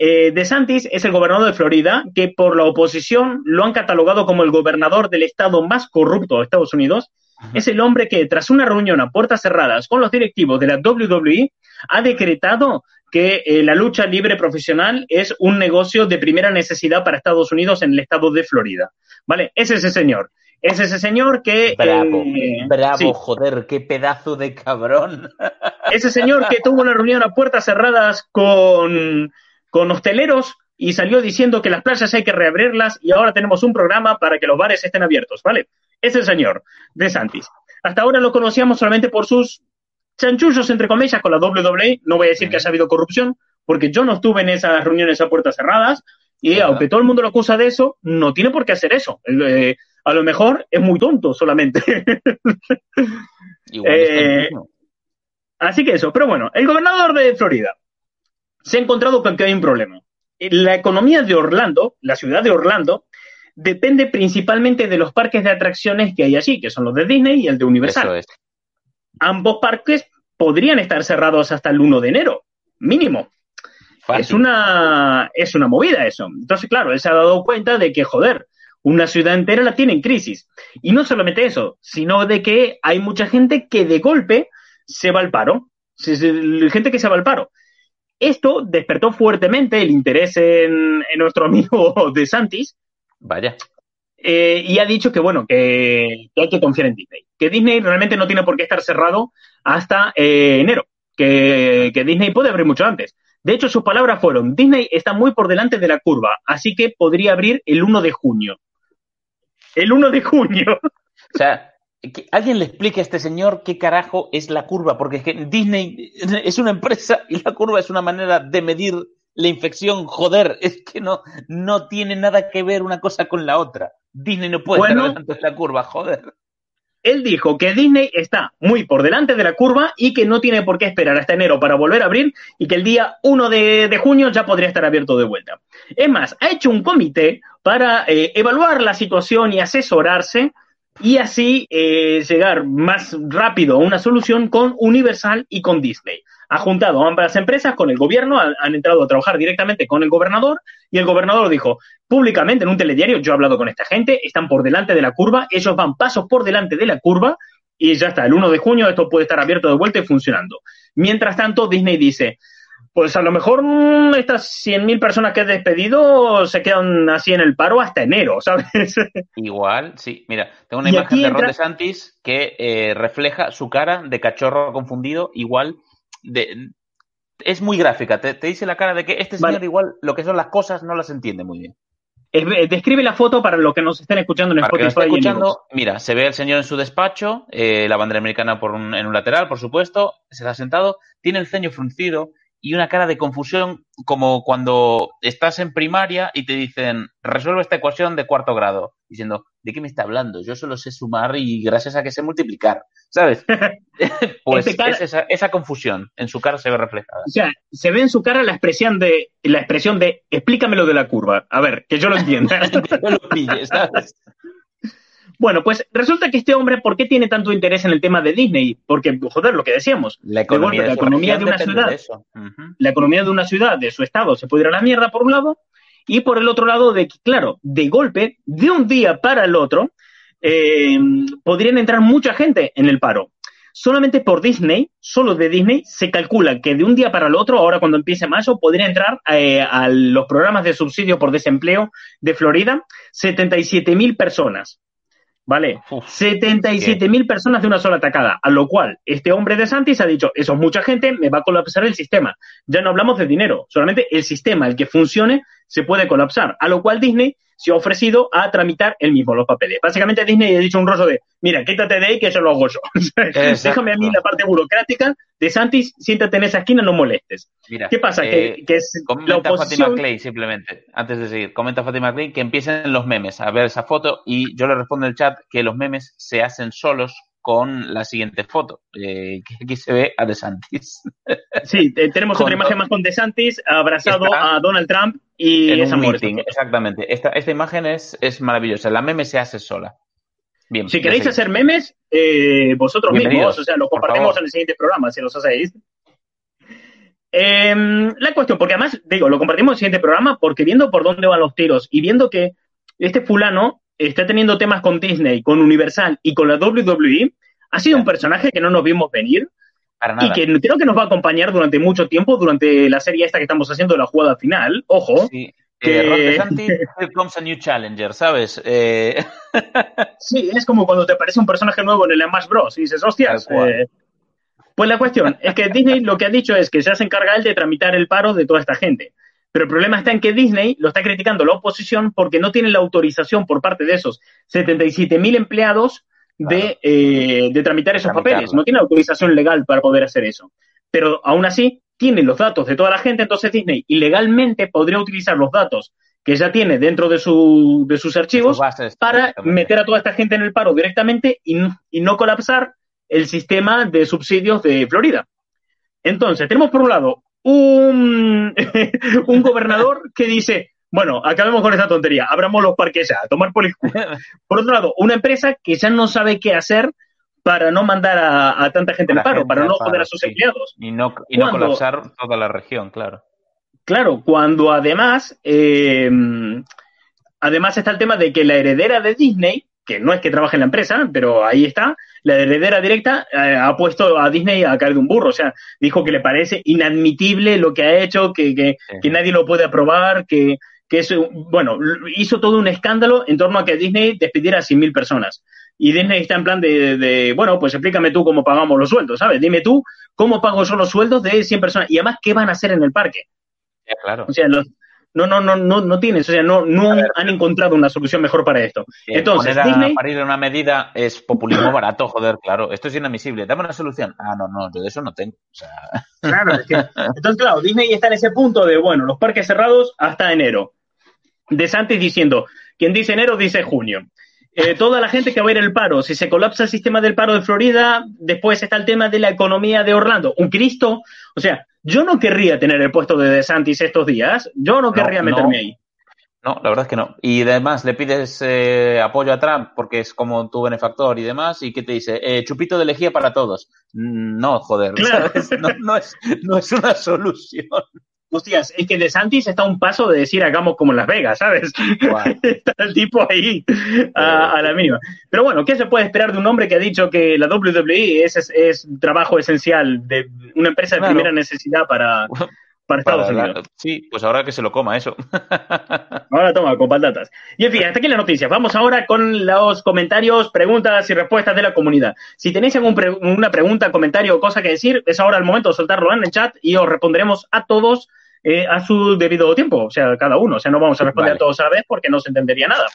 eh, De Santis es el gobernador de Florida, que por la oposición lo han catalogado como el gobernador del estado más corrupto de Estados Unidos. Es el hombre que, tras una reunión a puertas cerradas con los directivos de la WWE, ha decretado que eh, la lucha libre profesional es un negocio de primera necesidad para Estados Unidos en el estado de Florida. ¿Vale? Es ese señor. Es ese señor que. Bravo, eh, bravo, joder, qué pedazo de cabrón. [laughs] Ese señor que tuvo una reunión a puertas cerradas con, con hosteleros y salió diciendo que las playas hay que reabrirlas y ahora tenemos un programa para que los bares estén abiertos, ¿vale? Ese señor, de Santis. hasta ahora lo conocíamos solamente por sus chanchullos, entre comillas, con la WWE. No voy a decir que haya habido corrupción, porque yo no estuve en esas reuniones a puertas cerradas. Y aunque todo el mundo lo acusa de eso, no tiene por qué hacer eso. Eh, a lo mejor es muy tonto solamente. [laughs] Eh, así que eso. Pero bueno, el gobernador de Florida se ha encontrado con que hay un problema. La economía de Orlando, la ciudad de Orlando, depende principalmente de los parques de atracciones que hay allí, que son los de Disney y el de Universal. Ambos parques podrían estar cerrados hasta el 1 de enero, mínimo. Es una, es una movida eso. Entonces, claro, él se ha dado cuenta de que, joder, una ciudad entera la tiene en crisis. Y no solamente eso, sino de que hay mucha gente que de golpe se va al paro. Gente que se va al paro. Esto despertó fuertemente el interés en, nuestro [laughs] amigo de Santis. Vaya. Eh, y ha dicho que, bueno, que, hay que confiar en Disney. Que Disney realmente no tiene por qué estar cerrado hasta eh, enero. Que, Disney puede abrir mucho antes. De hecho, sus palabras fueron, Disney está muy por delante de la curva, así que podría abrir el 1 de junio. El 1 de junio. O sea, que alguien le explique a este señor qué carajo es la curva, porque es que Disney es una empresa y la curva es una manera de medir la infección. Joder, es que no, no tiene nada que ver una cosa con la otra. Disney no puede bueno, tanto la curva, joder él dijo que Disney está muy por delante de la curva y que no tiene por qué esperar hasta enero para volver a abrir y que el día 1 de, junio ya podría estar abierto de vuelta. Es más, ha hecho un comité para eh, evaluar la situación y asesorarse y así eh, llegar más rápido a una solución con Universal y con Disney ha juntado ambas empresas con el gobierno, han, entrado a trabajar directamente con el gobernador y el gobernador dijo públicamente en un telediario, yo he hablado con esta gente, están por delante de la curva, ellos van pasos por delante de la curva y ya está, el 1 de junio esto puede estar abierto de vuelta y funcionando. Mientras tanto, Disney dice, pues a lo mejor mm, estas 100.000 personas que he despedido se quedan así en el paro hasta enero, [laughs] ¿sabes? Igual, sí. Mira, tengo una imagen de Ron DeSantis que eh, refleja su cara de cachorro confundido, igual es muy gráfica, te, dice la cara de que este señor igual lo que son las cosas no las entiende muy bien. describe la foto para los que nos estén escuchando en Spotify. escuchando, mira, se ve el señor en su despacho, eh, la bandera americana por en un lateral, por supuesto, se está sentado, tiene el ceño fruncido y una cara de confusión como cuando estás en primaria y te dicen, resuelve esta ecuación de cuarto grado, diciendo, ¿de qué me está hablando? Yo solo sé sumar y gracias a que sé multiplicar, ¿sabes? [laughs] [laughs] pues esa, confusión en su cara se ve reflejada. O sea, se ve en su cara la expresión de, la expresión de, explícamelo de la curva, a ver, que yo lo entienda. [laughs] lo ¿sabes? Bueno, pues resulta que este hombre, ¿por qué tiene tanto interés en el tema de Disney? Porque, joder, lo que decíamos, la economía, de, una ciudad, la economía de una ciudad, de su estado, se puede ir a la mierda por un lado, y por el otro lado, de que, claro, de golpe, de un día para el otro, eh, podrían entrar mucha gente en el paro. Solamente por Disney, solo de Disney, se calcula que de un día para el otro, ahora cuando empiece mayo, podría entrar eh, a los programas de subsidio por desempleo de Florida 77 mil personas. ¿Vale? 77 mil personas de una sola atacada, a lo cual este hombre de Santis ha dicho, eso es mucha gente, me va a colapsar el sistema. Ya no hablamos de dinero, solamente el sistema, el que funcione, se puede colapsar, a lo cual Disney se ha ofrecido a tramitar él mismo los papeles. Básicamente Disney ha dicho un rollo de, mira, quítate de ahí que eso lo hago yo. [laughs] Déjame a mí la parte burocrática de Santis, siéntate en esa esquina, no molestes. ¿Qué pasa? que, eh, es comenta Fatima Clay, simplemente, antes de seguir, comenta Fatima Clay que empiecen los memes a ver esa foto y yo le respondo en el chat que los memes se hacen solos con la siguiente foto, eh, [laughs] que aquí se ve a DeSantis. Sí, tenemos otra imagen más con DeSantis abrazado a Donald Trump y esa meeting, Exactamente. Esta, esta imagen es, es maravillosa. La meme se hace sola. Bien, si queréis hacer memes, eh, vosotros mismos, o sea, lo compartimos en el siguiente programa, si los hacéis. Em, la cuestión, porque además, digo, lo compartimos en el siguiente programa porque viendo por dónde van los tiros y viendo que este fulano está teniendo temas con Disney, con Universal y con la WWE, ha sido un personaje que no nos vimos venir y que creo que nos va a acompañar durante mucho tiempo, durante la serie esta que estamos haciendo de la jugada final. Ojo. Sí. Que... [laughs] Eh, comes a new challenger, ¿sabes? Eh... [laughs] sí, es como cuando te aparece un personaje nuevo en el Smash Bros. y dices, hostias. Eh... Pues la cuestión es que Disney lo que ha dicho es que se hace encarga él de tramitar el paro de toda esta gente. Pero el problema está en que Disney lo está criticando la oposición porque no tiene la autorización por parte de esos 77.000 empleados de, eh, de tramitar esos papeles. No tiene autorización legal para poder hacer eso. Pero aún así, tiene los datos de toda la gente, entonces Disney ilegalmente podría utilizar los datos que ya tiene dentro de, su, de sus archivos para meter a toda esta gente en el paro directamente y, y no colapsar el sistema de subsidios de Florida. Entonces, tenemos por un lado un, [laughs] un gobernador que dice, bueno, acabemos con esta tontería, abramos los parques ya, a tomar por [laughs] Por otro lado, una empresa que ya no sabe qué hacer para no mandar a, tanta gente en paro, para no joder a sus empleados. Y no, y no colapsar toda la región, claro. Claro, cuando además, eh, además está el tema de que la heredera de Disney, que no es que trabaje en la empresa, pero ahí está, la heredera directa eh, ha puesto a Disney a caer de un burro. O sea, dijo que le parece inadmitible lo que ha hecho, que, que, nadie lo puede aprobar, que, que eso, bueno, hizo todo un escándalo en torno a que Disney despidiera a 100.000 personas. Y Disney está en plan de, de, bueno, pues explícame tú cómo pagamos los sueldos, ¿sabes? Dime tú cómo pago yo los sueldos de 100 personas. Y además, ¿qué van a hacer en el parque? claro. O sea, no, no, no, no, no tienes, o sea, no, no han encontrado una solución mejor para esto. Entonces, poner Disney... parir una medida es populismo barato, joder, claro. Esto es inadmisible. Dame una solución. Ah, no, no, yo de eso no tengo. O sea... Claro, es que, entonces, claro, Disney está en ese punto de, bueno, los parques cerrados hasta enero. De Santis diciendo, quien dice enero dice junio. Eh, toda la gente que va a ir al paro, si se colapsa el sistema del paro de Florida, después está el tema de la economía de Orlando. Un Cristo, o sea, yo no querría tener el puesto de DeSantis estos días, yo no querría meterme ahí. No, la verdad es que no. Y además le pides eh, apoyo a Trump porque es como tu benefactor y demás, y ¿qué te dice? Eh, chupito de lejía para todos. Mm, no, joder, [laughs] no, es, no es una [laughs] solución. Hostias, es que De Santis está a un paso de decir hagamos como en Las Vegas, ¿sabes? [laughs] está el tipo ahí a, la mínima. Pero bueno, ¿qué se puede esperar de un hombre que ha dicho que la WWE es, es, trabajo esencial de una empresa de primera necesidad para, para Estados Unidos? sí, pues ahora que se lo coma eso. [laughs] ahora toma, con patatas. Y en fin, hasta aquí la noticia. Vamos ahora con los comentarios, preguntas y respuestas de la comunidad. Si tenéis alguna pregunta, comentario o cosa que decir, es ahora el momento de soltarlo en el chat y os responderemos a todos eh, a su debido tiempo, o sea, cada uno. O sea, no vamos a responder a todos a la vez porque no se entendería nada.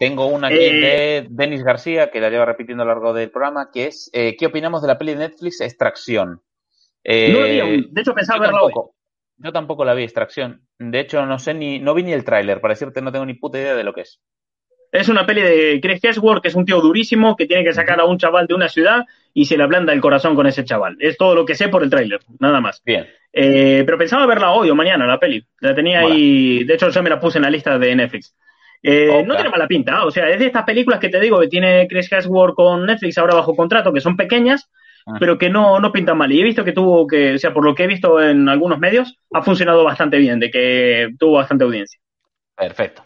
Tengo una aquí eh, de Denis García, que la lleva repitiendo a lo largo del programa, que es eh, ¿qué opinamos de la peli de Netflix Extracción? no había de hecho pensaba verla hoy. Yo tampoco la vi, Extracción. De hecho, no sé ni, no vi ni el tráiler, para decirte no tengo ni puta idea de lo que es. Es una peli de Chris Hemsworth, que es un tío durísimo, que tiene que sacar a un chaval de una ciudad y se le ablanda el corazón con ese chaval. Es todo lo que sé por el tráiler, nada más. Bien. Eh, pero pensaba verla hoy o mañana, la peli. La tenía ahí, de hecho ya me la puse en la lista de Netflix. Eh, no tiene mala pinta, o sea, es de estas películas que te digo que tiene Chris Hemsworth con Netflix ahora bajo contrato, que son pequeñas. Pero que no, no pintan mal. Y he visto que tuvo que, o sea, por lo que he visto en algunos medios, ha funcionado bastante bien, de que tuvo bastante audiencia. Perfecto.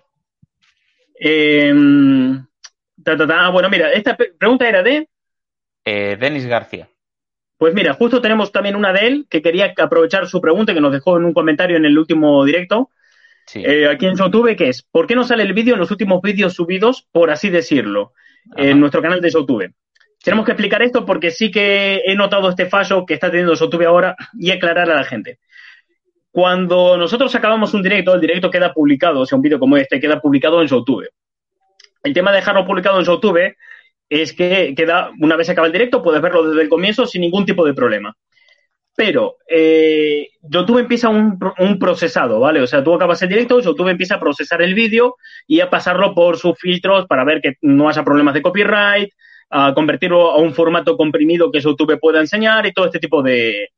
Eh, bueno, mira, esta pregunta era de... Eh, Denis García. Pues mira, justo tenemos también una de él que quería aprovechar su pregunta que nos dejó en un comentario en el último directo. Eh, aquí en YouTube, que es, ¿por qué no sale el vídeo en los últimos vídeos subidos, por así decirlo, en nuestro canal de YouTube? Tenemos que explicar esto porque sí que he notado este fallo que está teniendo YouTube ahora y aclarar a la gente. Cuando nosotros acabamos un directo, el directo queda publicado, o sea, un vídeo como este queda publicado en YouTube. El tema de dejarlo publicado en YouTube es que queda, una vez acaba el directo, puedes verlo desde el comienzo sin ningún tipo de problema. Pero eh, YouTube empieza un, procesado, ¿vale? O sea, tú acabas el directo, YouTube empieza a procesar el vídeo y a pasarlo por sus filtros para ver que no haya problemas de copyright, a convertirlo a un formato comprimido que YouTube pueda enseñar y todo este tipo de,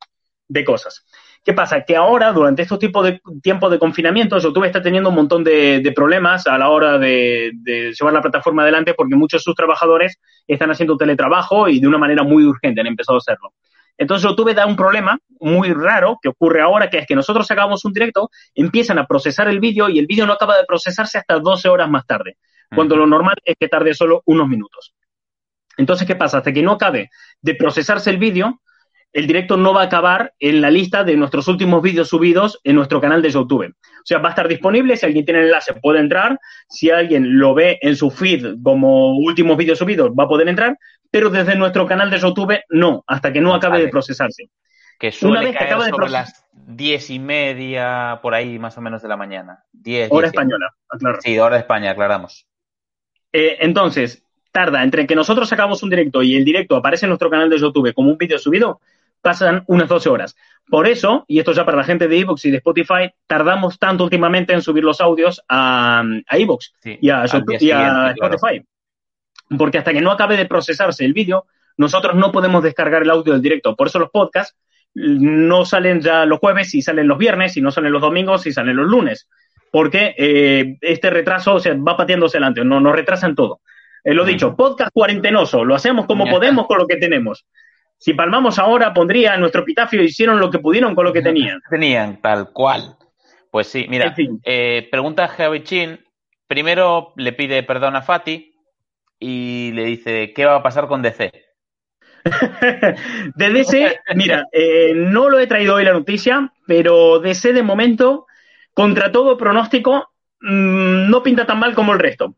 de cosas. ¿Qué pasa? Que ahora, durante estos tipos de tiempos de confinamiento, YouTube está teniendo un montón de, problemas a la hora de, llevar la plataforma adelante porque muchos de sus trabajadores están haciendo teletrabajo y de una manera muy urgente han empezado a hacerlo. Entonces YouTube da un problema muy raro que ocurre ahora, que es que nosotros hagamos un directo, empiezan a procesar el vídeo y el vídeo no acaba de procesarse hasta 12 horas más tarde, cuando lo normal es que tarde solo unos minutos. Entonces, ¿qué pasa? Hasta que no acabe de procesarse el vídeo, el directo no va a acabar en la lista de nuestros últimos vídeos subidos en nuestro canal de YouTube. O sea, va a estar disponible, si alguien tiene el enlace puede entrar, si alguien lo ve en su feed como últimos vídeos subidos va a poder entrar, pero desde nuestro canal de YouTube no, hasta que no acabe de procesarse. Que suele Una vez que acaba de sobre las diez y media, por ahí más o menos de la mañana. Diez, hora española, aclaro. Sí, hora de España, aclaramos. Eh, entonces, tarda entre que nosotros sacamos un directo y el directo aparece en nuestro canal de YouTube como un vídeo subido, pasan unas 12 horas. Por eso, y esto ya para la gente de Evox y de Spotify, tardamos tanto últimamente en subir los audios a, a Evox Sí, y a, al YouTube- día y a siguiente, claro. Spotify. Porque hasta que no acabe de procesarse el vídeo, nosotros no podemos descargar el audio del directo. Por eso los podcasts no salen ya los jueves y salen los viernes y no salen los domingos y salen los lunes. Porque eh, este retraso o sea, va pateándose adelante, no, nos retrasan todo. Eh, lo dicho, podcast cuarentenoso, lo hacemos como podemos con lo que tenemos. Si palmamos ahora, pondría en nuestro epitafio, hicieron lo que pudieron con lo que tenían. [laughs] Tenían, tal cual. Pues sí, mira, En fin. eh, pregunta a Geovichin. Primero le pide perdón a Fati y le dice, ¿qué va a pasar con DC? [laughs] de DC, mira, eh, no lo he traído hoy la noticia, pero DC de momento, contra todo pronóstico, mm, no pinta tan mal como el resto.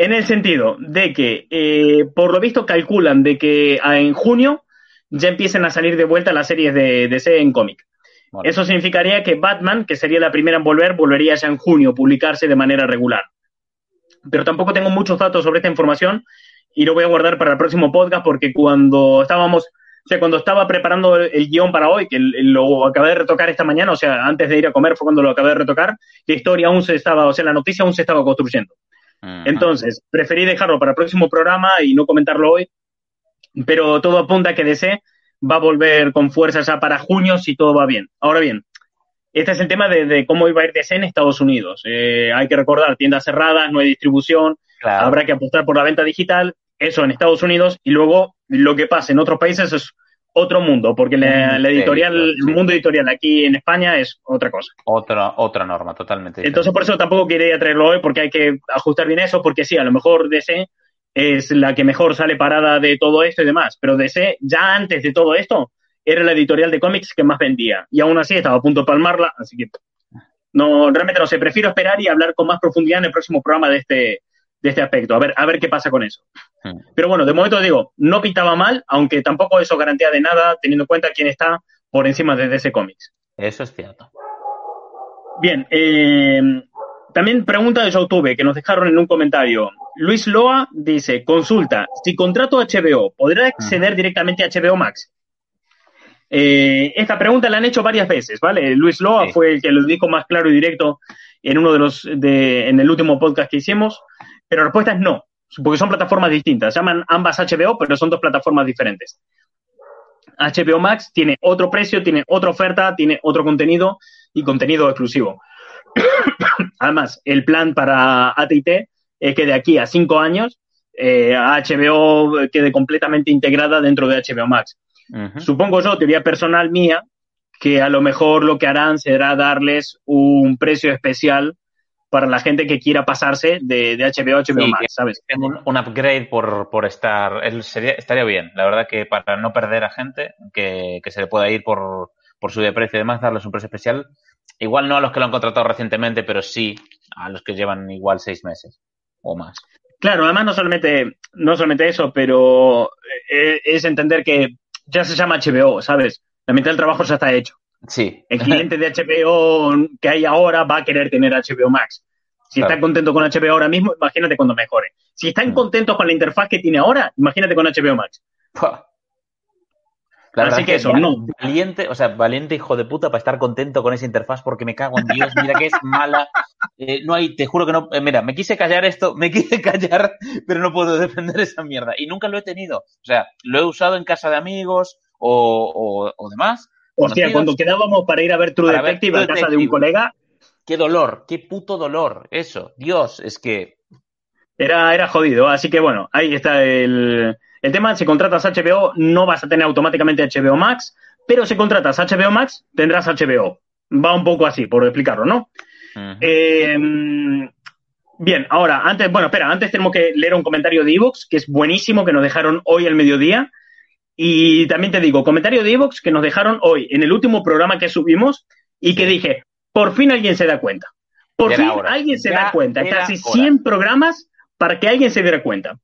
En el sentido de que, eh, por lo visto, calculan de que ah, en junio ya empiecen a salir de vuelta las series de DC en cómic. Eso significaría que Batman, que sería la primera en volver, volvería ya en junio, publicarse de manera regular. Pero tampoco tengo muchos datos sobre esta información y lo voy a guardar para el próximo podcast porque cuando estábamos, o sea, cuando estaba preparando el, guion para hoy, que lo acabé de retocar esta mañana, o sea, antes de ir a comer fue cuando lo acabé de retocar, la historia aún se estaba, o sea, la noticia aún se estaba construyendo. Ujú. Entonces, preferí dejarlo para el próximo programa y no comentarlo hoy, pero todo apunta a que DC va a volver con fuerza ya para junio si todo va bien. Ahora bien, este es el tema de, de cómo iba a ir DC en Estados Unidos. Eh, hay que recordar, tiendas cerradas, no hay distribución, Claro. habrá que apostar por la venta digital, eso en Estados Unidos, y luego lo que pasa en otros países es otro mundo, porque la, editorial, el mundo editorial aquí en España es otra cosa. Otra, otra norma, totalmente. Entonces, por eso tampoco quería traerlo hoy, porque hay que ajustar bien eso, porque sí, a lo mejor DC es la que mejor sale parada de todo esto y demás, pero DC, ya antes de todo esto, era la editorial de cómics que más vendía, y aún así estaba a punto de palmarla, así que no, realmente no sé, prefiero esperar y hablar con más profundidad en el próximo programa de este, de este aspecto, a ver, a ver qué pasa con eso. Hmm. Pero bueno, de momento digo, no pintaba mal, aunque tampoco eso garantía de nada, teniendo en cuenta quién está por encima de DC Comics. Eso es cierto. Bien, eh, también pregunta de YouTube que nos dejaron en un comentario. Luis Loa dice, consulta, si contrato HBO, ¿podrá acceder directamente a HBO Max? Eh, esta pregunta la han hecho varias veces, ¿vale? Luis Loa Sí. fue el que lo dijo más claro y directo en uno de los, de, en el último podcast que hicimos, pero la respuesta es no, porque son plataformas distintas. Se llaman ambas HBO, pero son dos plataformas diferentes. HBO Max tiene otro precio, tiene otra oferta, tiene otro contenido y contenido exclusivo. [coughs] Además, el plan para AT&T es que de aquí a cinco años eh, HBO quede completamente integrada dentro de HBO Max. Supongo yo, teoría personal mía, que a lo mejor lo que harán será darles un precio especial para la gente que quiera pasarse de, de HBO a HBO Sí, Max, ¿sabes? Un, un upgrade por, por estar. él sería, estaría bien, la verdad que para no perder a gente que, que se le pueda ir por, por su de precio y demás, darles un precio especial. Igual no a los que lo han contratado recientemente, pero sí a los que llevan igual seis meses o más. Claro, además no solamente, no solamente eso, pero eh, es entender que ya se llama HBO, ¿sabes? La mitad del trabajo ya está hecho. Sí. El cliente de HBO que hay ahora va a querer tener HBO Max. Si Claro. está contento con HBO ahora mismo, imagínate cuando mejore. Si están Mm. contentos con la interfaz que tiene ahora, imagínate con HBO Max. Pua. La Así que eso, no. Valiente, o sea, valiente hijo de puta para estar contento con esa interfaz porque me cago en Dios, mira que es mala. Eh, no hay, te juro que no, eh, mira, me quise callar esto, me quise [laughs] callar, pero no puedo defender esa mierda. Y nunca lo he tenido. O sea, lo he usado en casa de amigos o, o, o demás. Hostia, cuando quedábamos para ir a ver True Detective a casa de un colega, Qué dolor, qué puto dolor, eso. Dios, es que era, era jodido. Así que bueno, ahí está el, el tema. Si contratas HBO, no vas a tener automáticamente HBO Max, pero si contratas HBO Max, tendrás HBO. Va un poco así, por explicarlo, ¿no? Eh, bien, ahora, antes, bueno, espera, antes tenemos que leer un comentario de Evox, que es buenísimo, que nos dejaron hoy al mediodía. Y también te digo, comentario de Evox que nos dejaron hoy en el último programa que subimos y que dije, por fin alguien se da cuenta. Por fin hora. alguien se Ya da cuenta. Casi hora. 100 programas para que alguien se diera cuenta.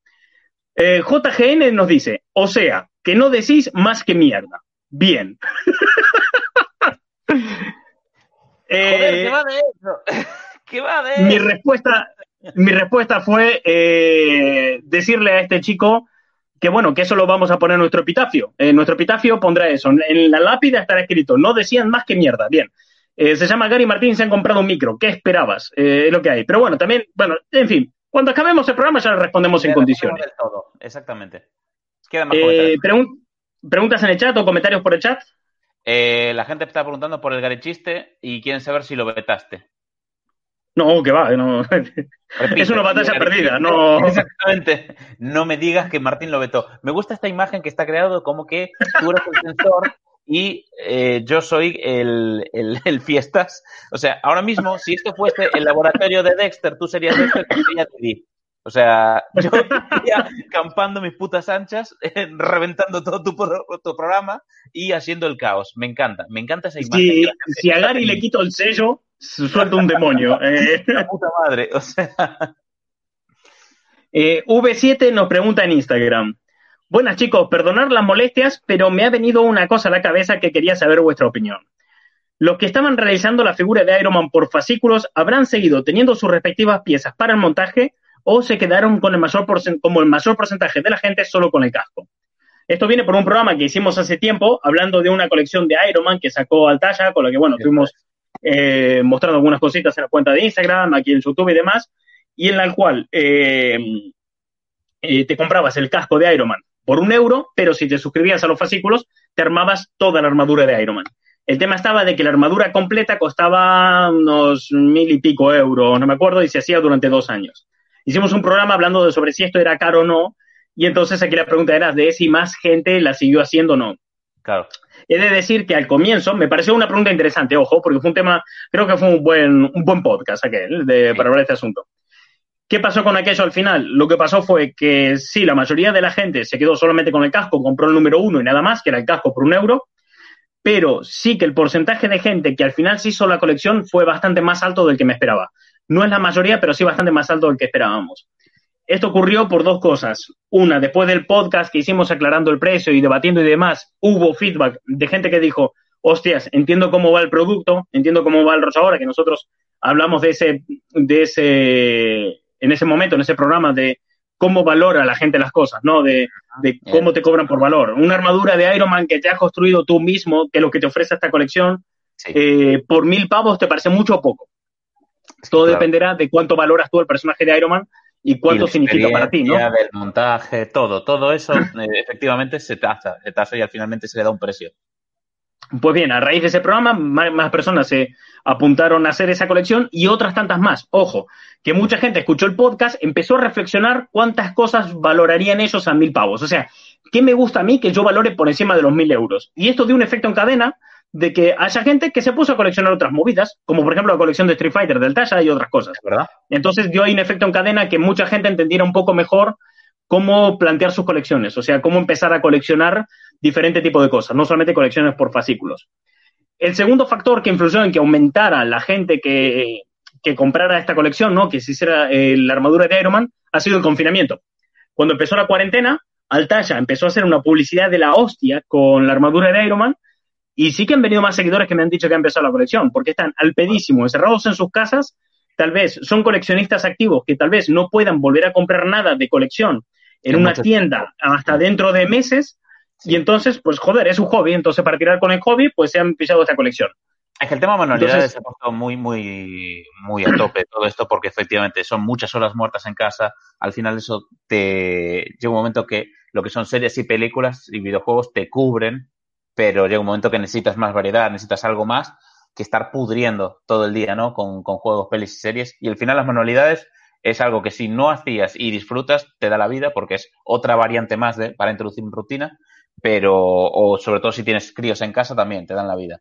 Eh, JGN nos dice, o sea, que no decís más que mierda. Bien. [laughs] Joder, Eh, ¿qué va de eso? [laughs] ¿Qué va de mi eso? respuesta, mi respuesta fue eh, decirle a este chico que bueno, que eso lo vamos a poner en nuestro epitafio. En nuestro epitafio pondrá eso. En la lápida estará escrito, no decían más que mierda. Bien. Eh, se llama Gary Martín, se han comprado un micro. ¿Qué esperabas? Eh, es lo que hay. Pero bueno, también, bueno, en fin, cuando acabemos el programa ya le respondemos en condiciones. todo, exactamente. ¿Preguntas en el chat o comentarios por el chat? la gente está preguntando por el Gary Chiste y quieren saber si lo vetaste. No, que va, no. es una batalla perdida, no. Exactamente. No me digas que Martín lo vetó. Me gusta esta imagen que está creado como que tú eres el sensor y eh, yo soy el, el, fiestas. O sea, ahora mismo, si esto fuese el laboratorio de Dexter, tú serías Dexter y sería. O sea, yo estaría campando mis putas anchas, reventando todo tu, tu, programa y haciendo el caos. Me encanta, me encanta esa imagen. Si, si a Gary le quito el sello, suelta un demonio. Eh. La puta madre, o sea. Eh, V7 nos pregunta en Instagram. Buenas chicos, perdonar las molestias, pero me ha venido una cosa a la cabeza que quería saber vuestra opinión. Los que estaban realizando la figura de Iron Man por fascículos habrán seguido teniendo sus respectivas piezas para el montaje o se quedaron con el mayor como el mayor porcentaje de la gente solo con el casco. Esto viene por un programa que hicimos hace tiempo, hablando de una colección de Iron Man que sacó Altaya, con la que, bueno, estuvimos eh, mostrando algunas cositas en la cuenta de Instagram, aquí en YouTube y demás, y en la cual eh, eh, te comprabas el casco de Iron Man por un euro, pero si te suscribías a los fascículos, te armabas toda la armadura de Iron Man. El tema estaba de que la armadura completa costaba unos mil y pico euros, no me acuerdo, y se hacía durante dos años. Hicimos un programa hablando de sobre si esto era caro o no, y entonces aquí la pregunta era de si más gente la siguió haciendo o no. Claro. He de decir que al comienzo me pareció una pregunta interesante, ojo, porque fue un tema, creo que fue un buen, un buen podcast aquel de, para hablar de este asunto. ¿Qué pasó con aquello al final? Lo que pasó fue que sí, la mayoría de la gente se quedó solamente con el casco, compró el número uno y nada más, que era el casco por un euro, pero sí que el porcentaje de gente que al final se hizo la colección fue bastante más alto del que me esperaba. No es la mayoría, pero sí bastante más alto del que esperábamos. Esto ocurrió por dos cosas. Una, después del podcast que hicimos aclarando el precio y debatiendo y demás, hubo feedback de gente que dijo, hostias, entiendo cómo va el producto, entiendo cómo va el Rosa ahora, que nosotros hablamos de ese, de ese, en ese momento, en ese programa, de cómo valora la gente las cosas, ¿no? De, de cómo te cobran por valor. Una armadura de Iron Man que te has construido tú mismo, que es lo que te ofrece esta colección, eh, por mil pavos te parece mucho o poco. Todo dependerá de cuánto valoras tú el personaje de Iron Man y cuánto significa para ti, ¿no? del montaje, todo, todo eso [laughs] eh, efectivamente se tasa, se tasa y al finalmente se le da un precio. Pues bien, a raíz de ese programa, más, personas se apuntaron a hacer esa colección y otras tantas más. Ojo, que mucha gente escuchó el podcast, empezó a reflexionar cuántas cosas valorarían ellos a mil pavos. O sea, ¿qué me gusta a mí que yo valore por encima de los mil euros? Y esto dio un efecto en cadena de que haya gente que se puso a coleccionar otras movidas, como por ejemplo la colección de Street Fighter del Tasha y otras cosas. ¿verdad? Entonces dio ahí un efecto en cadena que mucha gente entendiera un poco mejor cómo plantear sus colecciones, o sea, cómo empezar a coleccionar diferente tipo de cosas, no solamente colecciones por fascículos. El segundo factor que influyó en que aumentara la gente que, comprara esta colección, ¿no? que se hiciera eh, la armadura de Iron Man, ha sido el confinamiento. Cuando empezó la cuarentena, Altasha empezó a hacer una publicidad de la hostia con la armadura de Iron Man y sí que han venido más seguidores que me han dicho que han empezado la colección, porque están al pedísimo, encerrados en sus casas, tal vez son coleccionistas activos que tal vez no puedan volver a comprar nada de colección en una tienda hasta dentro de meses, y entonces, pues joder, es un hobby, entonces para tirar con el hobby, pues se han pisado esta colección. Es que el tema manualidades se ha puesto muy, muy, muy a tope todo esto, porque efectivamente son muchas horas muertas en casa. Al final eso te llega un momento que lo que son series y películas y videojuegos te cubren pero llega un momento que necesitas más variedad, necesitas algo más que estar pudriendo todo el día, ¿no? Con, juegos, pelis y series. Y al final las manualidades es algo que si no hacías y disfrutas, te da la vida porque es otra variante más de, para introducir rutina, pero, o sobre todo si tienes críos en casa también, te dan la vida.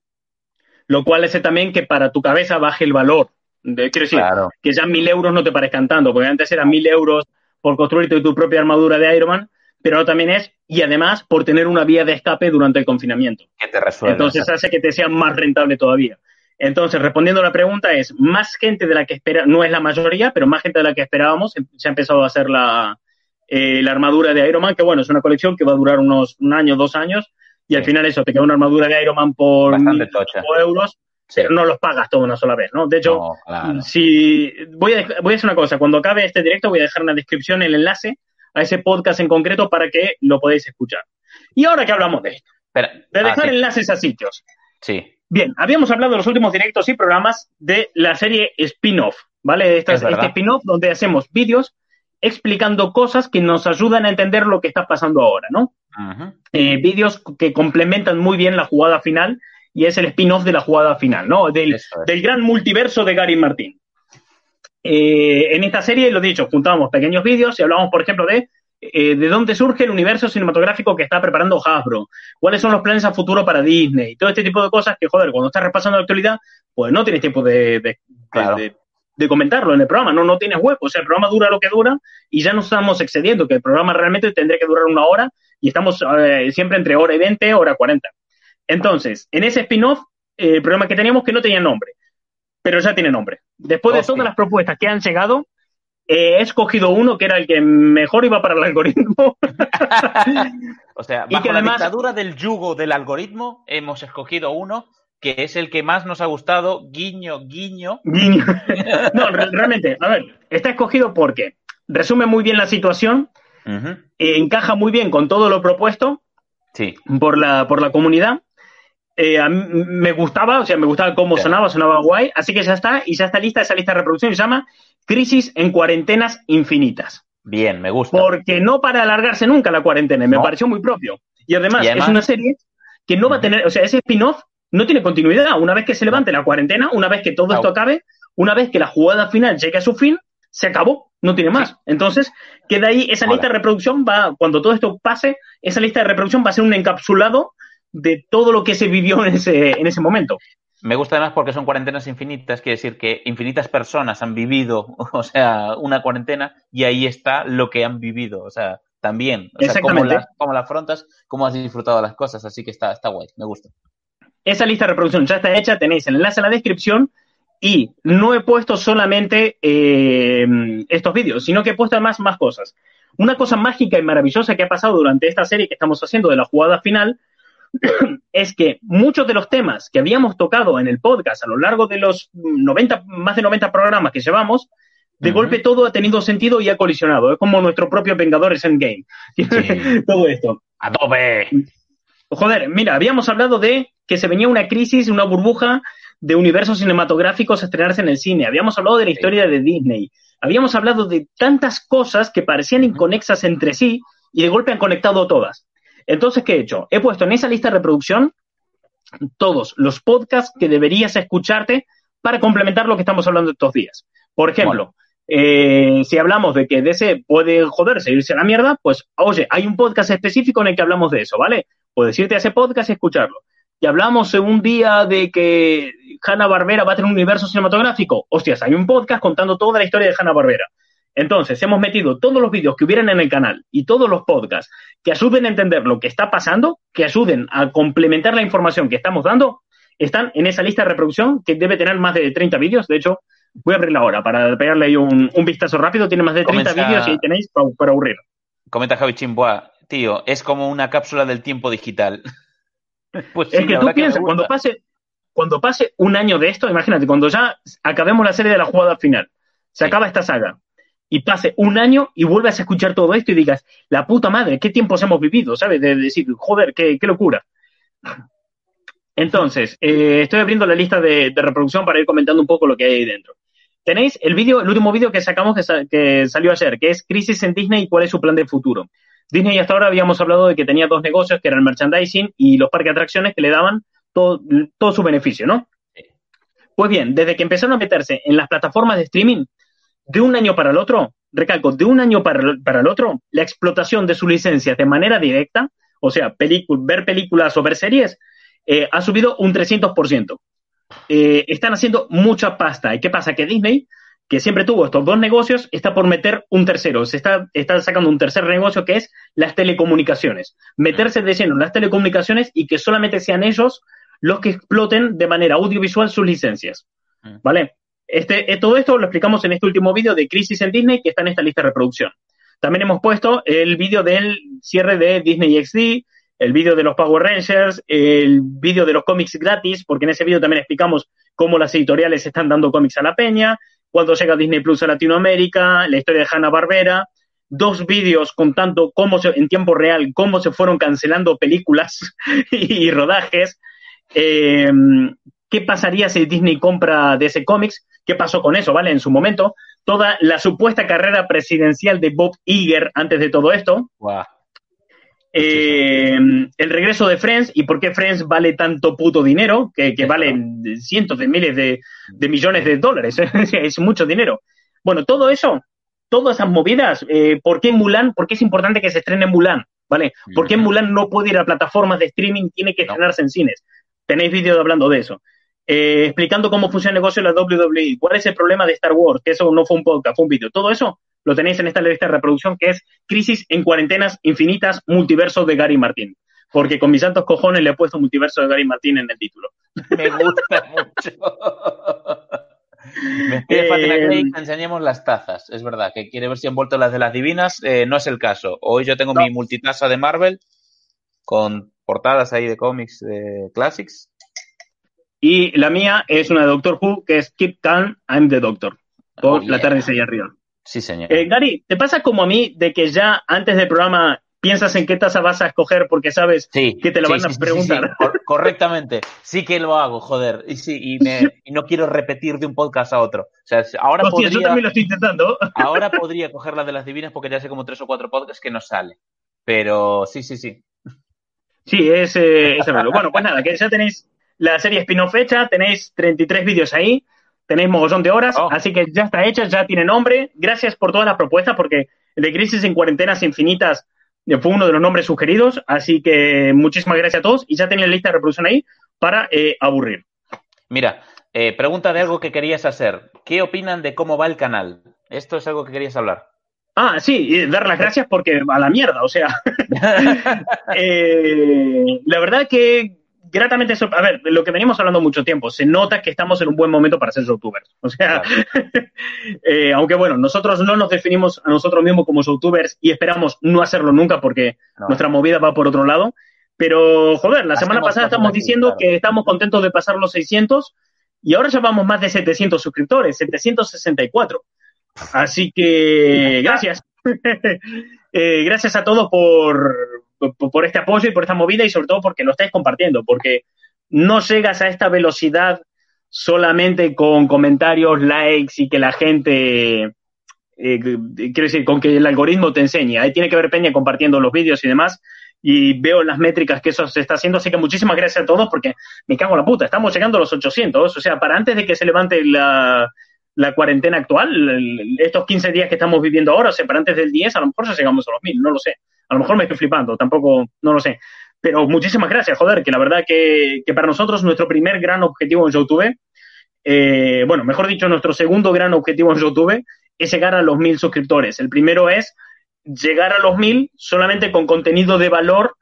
Lo cual hace también que para tu cabeza baje el valor. De, quiero decir, que ya mil euros no te parezcan tanto, porque antes eran mil euros por construirte tu propia armadura de Iron Man, pero ahora también es, y además por tener una vía de escape durante el confinamiento. Que te resuelve. Entonces hace que te sea más rentable todavía. Entonces, respondiendo a la pregunta, es más gente de la que espera, no es la mayoría, pero más gente de la que esperábamos, em, se ha empezado a hacer la, eh, la armadura de Iron Man, que bueno, es una colección que va a durar unos un año, dos años, y al final eso, te queda una armadura de Iron Man por Bastante euros, pero no los pagas todo una sola vez, ¿no? De hecho, si voy a, voy a hacer una cosa, cuando acabe este directo voy a dejar en la descripción el enlace a ese podcast en concreto para que lo podáis escuchar. Y ahora que hablamos de esto, de ah, dejar enlaces a sitios. Sí. Bien, habíamos hablado en los últimos directos y programas de la serie spin-off, ¿vale? este spin-off donde hacemos vídeos explicando cosas que nos ayudan a entender lo que está pasando ahora, ¿no? Eh, vídeos que complementan muy bien la jugada final y es el spin-off de la jugada final, ¿no? Del, gran multiverso de Gary Martín. Eh, en esta serie, lo dicho, juntábamos pequeños vídeos y hablábamos, por ejemplo, de eh, de dónde surge el universo cinematográfico que está preparando Hasbro, cuáles son los planes a futuro para Disney, todo este tipo de cosas que, joder, cuando estás repasando la actualidad, pues no tienes tiempo de, de, comentarlo en el programa, no, no tienes hueco, o sea, el programa dura lo que dura y ya no estamos excediendo, que el programa realmente tendría que durar una hora y estamos eh, siempre entre hora y 20, hora 40. Entonces, en ese spin-off, eh, el programa que teníamos que no tenía nombre, pero ya tiene nombre. Después de todas las propuestas que han llegado, he escogido uno que era el que mejor iba para el algoritmo. [laughs] o sea, bajo la dictadura del yugo del algoritmo, hemos escogido uno que es el que más nos ha gustado, guiño, guiño. Guiño. [laughs] No, realmente, a ver, está escogido porque resume muy bien la situación, encaja muy bien con todo lo propuesto sí. por, la, por la comunidad. Eh, a mí me gustaba, o sea, me gustaba cómo sonaba, sonaba guay, así que ya está, y ya está lista esa lista de reproducción, se llama Crisis en cuarentenas infinitas. Bien, me gusta. Porque no para alargarse nunca la cuarentena, me pareció muy propio. Y además, es una serie que no va a tener, o sea, ese spin-off no tiene continuidad. Una vez que se levante la cuarentena, una vez que todo esto acabe, una vez que la jugada final llegue a su fin, se acabó, no tiene más. Entonces, queda ahí, esa lista de reproducción va, cuando todo esto pase, esa lista de reproducción va a ser un encapsulado de todo lo que se vivió en ese, en ese momento. Me gusta además porque son cuarentenas infinitas, quiere decir que infinitas personas han vivido, [laughs] o sea, una cuarentena y ahí está lo que han vivido, o sea, también, o sea, cómo la, cómo afrontas, cómo has disfrutado las cosas, así que está, está guay, me gusta. Esa lista de reproducción ya está hecha, tenéis el enlace en la descripción y no he puesto solamente eh, estos vídeos, sino que he puesto además más cosas. Una cosa mágica y maravillosa que ha pasado durante esta serie que estamos haciendo de la jugada final [coughs] es que muchos de los temas que habíamos tocado en el podcast a lo largo de los 90, más de 90 programas que llevamos, de golpe todo ha tenido sentido y ha colisionado. Es como nuestro propio Vengadores Endgame. [laughs] todo esto. ¡A tope! Joder, mira, habíamos hablado de que se venía una crisis, una burbuja de universos cinematográficos a estrenarse en el cine. Habíamos hablado de la historia de Disney. Habíamos hablado de tantas cosas que parecían inconexas entre sí y de golpe han conectado todas. Entonces, ¿qué he hecho? He puesto en esa lista de reproducción todos los podcasts que deberías escucharte para complementar lo que estamos hablando estos días. Por ejemplo, eh, si hablamos de que DC puede joderse, irse a la mierda, pues, oye, hay un podcast específico en el que hablamos de eso, ¿vale? Puedes irte a ese podcast y escucharlo. Y hablamos un día de que Hanna Barbera va a tener un universo cinematográfico. Hostias, hay un podcast contando toda la historia de Hanna Barbera. Entonces, hemos metido todos los vídeos que hubieran en el canal y todos los podcasts que ayuden a entender lo que está pasando, que ayuden a complementar la información que estamos dando, están en esa lista de reproducción que debe tener más de 30 vídeos. De hecho, voy a abrirla ahora para pegarle ahí un, vistazo rápido. Tiene más de 30 vídeos y ahí tenéis para, aburrir. Comenta Javi Chimboa, tío, es como una cápsula del tiempo digital. [laughs] pues es que tú piensas, cuando pase, cuando pase un año de esto, imagínate, cuando ya acabemos la serie de la jugada final, se acaba esta saga, y pase un año y vuelvas a escuchar todo esto y digas, la puta madre, qué tiempos hemos vivido, ¿sabes? De decir, joder, qué, locura. Entonces, eh, estoy abriendo la lista de, reproducción para ir comentando un poco lo que hay ahí dentro. Tenéis el vídeo, el último vídeo que sacamos que, salió ayer, que es Crisis en Disney y cuál es su plan de futuro. Disney hasta ahora habíamos hablado de que tenía dos negocios, que eran el merchandising y los parques de atracciones que le daban todo, todo su beneficio, ¿no? Pues bien, desde que empezaron a meterse en las plataformas de streaming, de un año para el otro, recalco, de un año para, el otro, la explotación de sus licencias de manera directa, o sea, ver películas o ver series, eh, ha subido un 300%. Eh, están haciendo mucha pasta. ¿Y qué pasa? Que Disney, que siempre tuvo estos dos negocios, está por meter un tercero. Se está, está sacando un tercer negocio que es las telecomunicaciones. Meterse de lleno en las telecomunicaciones y que solamente sean ellos los que exploten de manera audiovisual sus licencias. Mm. ¿Vale? Este, eh, todo esto lo explicamos en este último vídeo de Crisis en Disney, que está en esta lista de reproducción. También hemos puesto el vídeo del cierre de Disney XD, el vídeo de los Power Rangers, el vídeo de los cómics gratis, porque en ese vídeo también explicamos cómo las editoriales están dando cómics a la peña, cuando llega Disney Plus a Latinoamérica, la historia de Hanna Barbera, dos vídeos contando cómo se, en tiempo real cómo se fueron cancelando películas [laughs] y rodajes. Eh, ¿Qué pasaría si Disney compra DC Comics? ¿Qué pasó con eso, vale? En su momento, toda la supuesta carrera presidencial de Bob Iger antes de todo esto. Eh, el regreso de Friends y por qué Friends vale tanto puto dinero, que, que vale cientos de miles de, millones de dólares, [laughs] es mucho dinero. Bueno, todo eso, todas esas movidas, eh, ¿por qué Mulan? ¿Por qué es importante que se estrene Mulan? ¿Vale? ¿Por qué Mulan no puede ir a plataformas de streaming, tiene que estrenarse en cines? Tenéis vídeos hablando de eso. Eh, explicando cómo funciona el negocio de la WWE, cuál es el problema de Star Wars, que eso no fue un podcast, fue un vídeo. Todo eso lo tenéis en esta lista de reproducción que es Crisis en Cuarentenas Infinitas, Multiverso de Gary Martín. Porque con mis santos cojones le he puesto Multiverso de Gary Martín en el título. Me gusta mucho. [laughs] Me pide Fátima que enseñemos las tazas. Es verdad que quiere ver si han vuelto las de las divinas. Eh, no es el caso. Hoy yo tengo mi multitaza de Marvel con portadas ahí de cómics de Classics. Y la mía es una de Doctor Who que es Keep Calm, I'm the Doctor. Por oh, la tarde de arriba. Sí, señor. Eh, Gary, ¿te pasa como a mí de que ya antes del programa piensas en qué taza vas a escoger porque sabes que te lo van a preguntar? correctamente. Sí que lo hago, joder. Y sí, y, me, y, no quiero repetir de un podcast a otro. O sea, ahora podría, yo también lo estoy intentando. [laughs] ahora podría coger la de las divinas porque ya sé como tres o cuatro podcasts que no sale. Pero sí, sí, sí. Sí, es, eh, es Bueno, pues nada, que ya tenéis la serie spin-off hecha, tenéis 33 vídeos ahí tenéis mogollón de horas, oh. así que ya está hecha, ya tiene nombre. Gracias por todas las propuestas, porque el de Crisis en Cuarentenas Infinitas eh, fue uno de los nombres sugeridos, así que muchísimas gracias a todos y ya tenéis la lista de reproducción ahí para eh, aburrir. Mira, eh, pregunta de algo que querías hacer. ¿Qué opinan de cómo va el canal? Esto es algo que querías hablar. Ah, sí, dar las gracias porque a la mierda, o sea. [laughs] [laughs] la verdad que gratamente A ver, lo que venimos hablando mucho tiempo, se nota que estamos en un buen momento para ser youtubers. O sea, [laughs] eh, aunque bueno, nosotros no nos definimos a nosotros mismos como youtubers y esperamos no hacerlo nunca porque nuestra movida va por otro lado. Pero, joder, la semana pasada estamos diciendo que estamos contentos de pasar los 600 y ahora ya vamos más de 700 suscriptores, 764. Así que, gracias. [laughs] Eh, gracias a todos por, por este apoyo y por esta movida y sobre todo porque lo estáis compartiendo, porque no llegas a esta velocidad solamente con comentarios, likes y que la gente, eh, quiero decir, con que el algoritmo te enseñe. Ahí tiene que ver Peña compartiendo los vídeos y demás. Y veo las métricas que eso se está haciendo. Así que muchísimas gracias a todos porque me cago en la puta. Estamos llegando a los 800. O sea, para antes de que se levante la, la cuarentena actual, estos 15 días que estamos viviendo ahora, o sea, para antes del 10, a lo mejor ya llegamos a los 1000, no lo sé. A lo mejor me estoy flipando, tampoco, no lo sé. Pero muchísimas gracias, joder, que la verdad que, que para nosotros nuestro primer gran objetivo en YouTube, eh, bueno, mejor dicho, nuestro segundo gran objetivo en YouTube es llegar a los 1000 suscriptores. El primero es llegar a los 1000 solamente con contenido de valor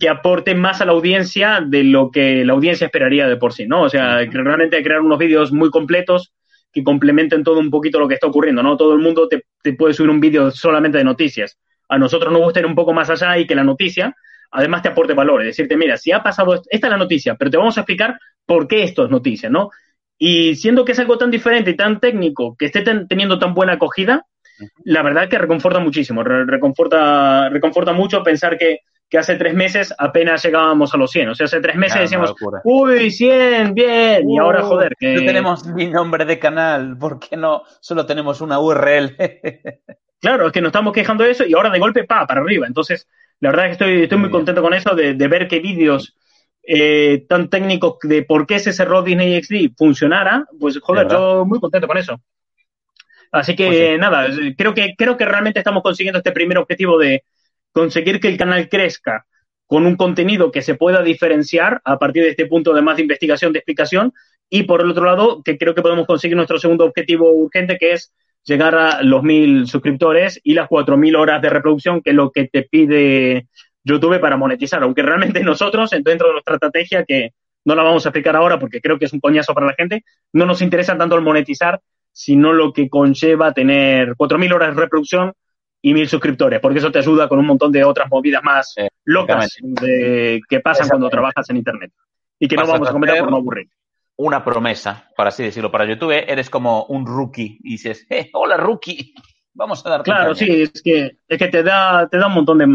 que aporte más a la audiencia de lo que la audiencia esperaría de por sí, ¿no? O sea, realmente crear unos vídeos muy completos que complementen todo un poquito lo que está ocurriendo, ¿no? Todo el mundo te, te puede subir un vídeo solamente de noticias a nosotros nos gusta ir un poco más allá y que la noticia además te aporte valor, es decirte, mira, si ha pasado esta es la noticia, pero te vamos a explicar por qué esto es noticia, ¿no? Y siendo que es algo tan diferente y tan técnico, que esté teniendo tan buena acogida, la verdad que reconforta muchísimo, reconforta, reconforta mucho pensar que, que, hace tres meses apenas llegábamos a los 100. O sea, hace tres meses decíamos, uy, 100, bien, y ahora, uh, joder, que... No tenemos mi nombre de canal, ¿por qué no? Solo tenemos una URL. [laughs] Claro, es que nos estamos quejando de eso y ahora de golpe, pa, para arriba. Entonces, la verdad es que estoy, estoy muy contento con eso, de, ver que vídeos eh, tan técnicos de por qué ese cerró Disney XD funcionara, pues joder, yo muy contento con eso. Así que pues nada, creo que, creo que realmente estamos consiguiendo este primer objetivo de conseguir que el canal crezca con un contenido que se pueda diferenciar a partir de este punto de más de investigación, de explicación, y por el otro lado, que creo que podemos conseguir nuestro segundo objetivo urgente, que es llegar a los mil suscriptores y las cuatro mil horas de reproducción, que es lo que te pide YouTube para monetizar. Aunque realmente [laughs] nosotros, dentro de nuestra estrategia, que no la vamos a explicar ahora porque creo que es un coñazo para la gente, no nos interesa tanto el monetizar, sino lo que conlleva tener cuatro mil horas de reproducción y mil suscriptores, porque eso te ayuda con un montón de otras movidas más locas de, que pasan cuando trabajas en Internet y que no vamos a comentar por no aburrir. Una promesa, para así decirlo, para YouTube, eres como un rookie y dices, eh, hola rookie, vamos a dar Claro, sí, es que, es que te da, te da un montón de...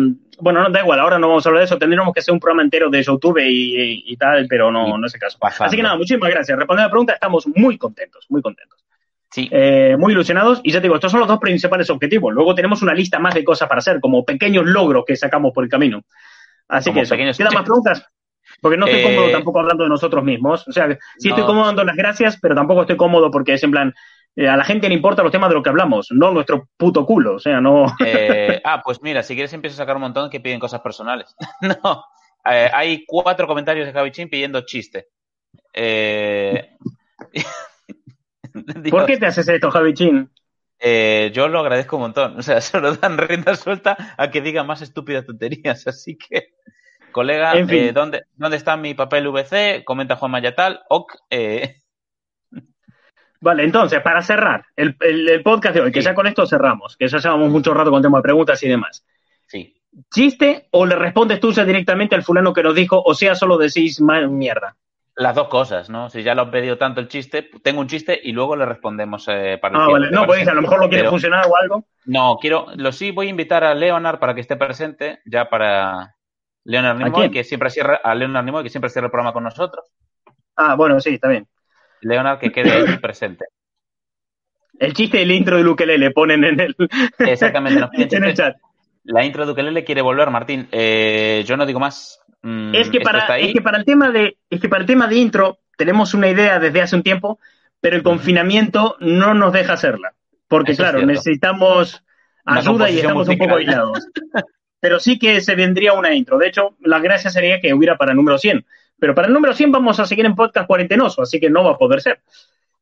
Bueno, no da igual, ahora no vamos a hablar de eso, tendríamos que hacer un programa entero de YouTube y, tal, pero no, no es el caso. Así que nada, muchísimas gracias. Respondiendo a la pregunta, estamos muy contentos, muy contentos. Sí. Eh, muy ilusionados. Y ya te digo, estos son los dos principales objetivos. Luego tenemos una lista más de cosas para hacer, como pequeños logros que sacamos por el camino. Así que eso. ¿Quedan más preguntas? Porque no estoy cómodo eh, tampoco hablando de nosotros mismos. O sea, sí estoy cómodo dando las gracias, pero tampoco estoy cómodo porque es en plan, eh, a la gente le importan los temas de lo que hablamos, no nuestro puto culo. O sea, no. [laughs] ah, pues mira, si quieres empiezo a sacar un montón que piden cosas personales. [laughs] no. hay cuatro comentarios de Javi Chin pidiendo chiste. Eh. [laughs] [laughs] ¿Por qué te haces esto, Javichín? Eh, yo lo agradezco un montón. O sea, [laughs] solo dan rienda suelta a que diga más estúpidas tonterías. [laughs] Así que, colega, eh, ¿dónde, ¿dónde está mi papel VC? Comenta Juan Mayatal. Ok. Eh. Vale, entonces, para cerrar el, podcast de hoy, que ya con esto cerramos, que ya llevamos mucho rato con tema de preguntas y demás. Sí. ¿Chiste o le respondes tú ya directamente al fulano que nos dijo, o sea, solo decís mierda? Las dos cosas, ¿no? Si ya lo han pedido tanto el chiste, tengo un chiste y luego le respondemos eh, para el Ah, vale. No, pues a lo mejor lo quiere funcionar o algo. No, quiero, lo sí voy a invitar a Leonard para que esté presente, ya para Leonard Nimoy, que siempre cierra, a Leonard Nimoy, que siempre cierra el programa con nosotros. Ah, bueno, sí, está bien. Leonard, que quede ahí [coughs] presente. El chiste y el intro de Ukelele ponen en el, Exactamente, [laughs] en el chat. La intro de Ukelele quiere volver, Martín. Eh, yo no digo más. Mm, es, que para, es que para el tema de es que para el tema de intro tenemos una idea desde hace un tiempo, pero el confinamiento no nos deja hacerla. Porque, claro, necesitamos ayuda y estamos un poco aislados. [laughs] pero sí que se vendría una intro. De hecho, la gracia sería que hubiera para el número 100. Pero para el número 100 vamos a seguir en podcast cuarentenoso, así que no va a poder ser.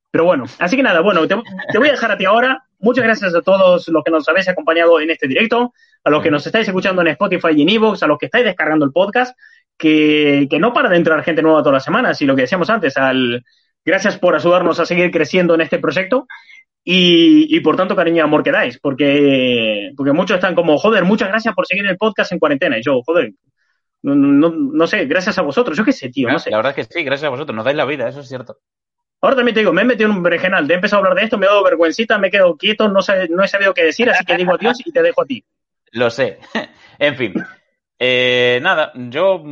Pero bueno, así que nada, bueno, te, voy a dejar a ti ahora. Muchas gracias a todos los que nos habéis acompañado en este directo, a los que nos estáis escuchando en Spotify y en Evox, a los que estáis descargando el podcast, que, no para de entrar gente nueva todas las semanas, y lo que decíamos antes, al gracias por ayudarnos a seguir creciendo en este proyecto. Y, por tanto, cariño y amor que dais, porque, porque muchos están como, joder, muchas gracias por seguir el podcast en cuarentena. Y yo, joder, no, no, sé, gracias a vosotros. Yo qué sé, tío, no sé. La verdad es que sí, gracias a vosotros, nos dais la vida, eso es cierto. Ahora también te digo, me he metido en un berenjenal, he empezado a hablar de esto, me he dado vergüencita, me quedo quieto, no, no he sabido qué decir, así que digo adiós y te dejo a ti. Lo sé. [laughs] en fin. Eh, nada, yo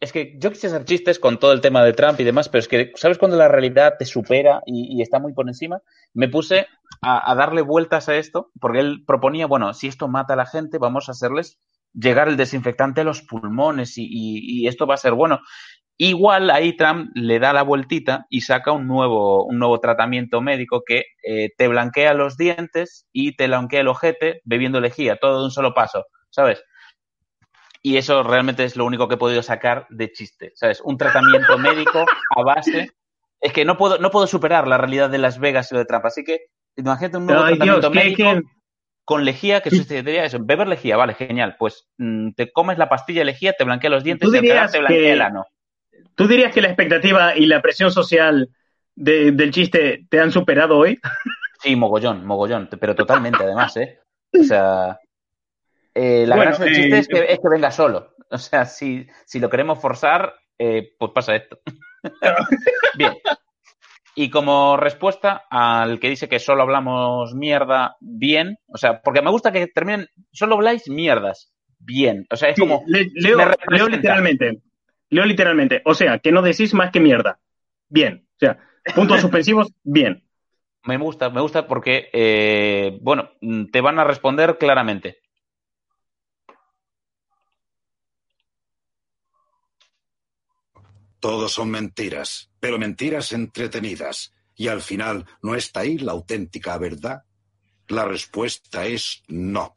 es que yo quise hacer chistes con todo el tema de Trump y demás, pero es que, ¿sabes cuando la realidad te supera y, está muy por encima? Me puse a, darle vueltas a esto, porque él proponía, bueno, si esto mata a la gente, vamos a hacerles llegar el desinfectante a los pulmones y esto va a ser bueno. Igual ahí Trump le da la vueltita y saca un nuevo, un nuevo tratamiento médico que eh, te blanquea los dientes y te blanquea el ojete bebiendo lejía, todo de un solo paso, ¿sabes? Y eso realmente es lo único que he podido sacar de chiste, ¿sabes? Un tratamiento [laughs] médico a base. Es que no puedo, no puedo superar la realidad de Las Vegas y lo de Trump. Así que imagínate un nuevo tratamiento médico con lejía, que sucedería eso. Beber lejía, vale, genial. Pues mm, te comes la pastilla de lejía, te blanquea los dientes y te blanquea el ano. ¿Tú dirías que la expectativa y la presión social del chiste te han superado hoy? [laughs] Sí, mogollón, mogollón, pero totalmente además, ¿eh? O sea, eh, la gran del chiste es, que, eh, es, que, venga solo. O sea, si, si lo queremos forzar, eh, pues pasa esto. [laughs] Bien. Y como respuesta al que dice que solo hablamos mierda bien, o sea, porque me gusta que terminen, solo habláis mierdas bien. O sea, es como. leo literalmente. Leo literalmente, o sea, que no decís más que mierda. Bien. O sea, puntos [laughs] suspensivos, bien. Me gusta, me gusta porque, eh, bueno, te van a responder claramente. Todos son mentiras, pero mentiras entretenidas. Y al final, ¿no está ahí la auténtica verdad? La respuesta es no.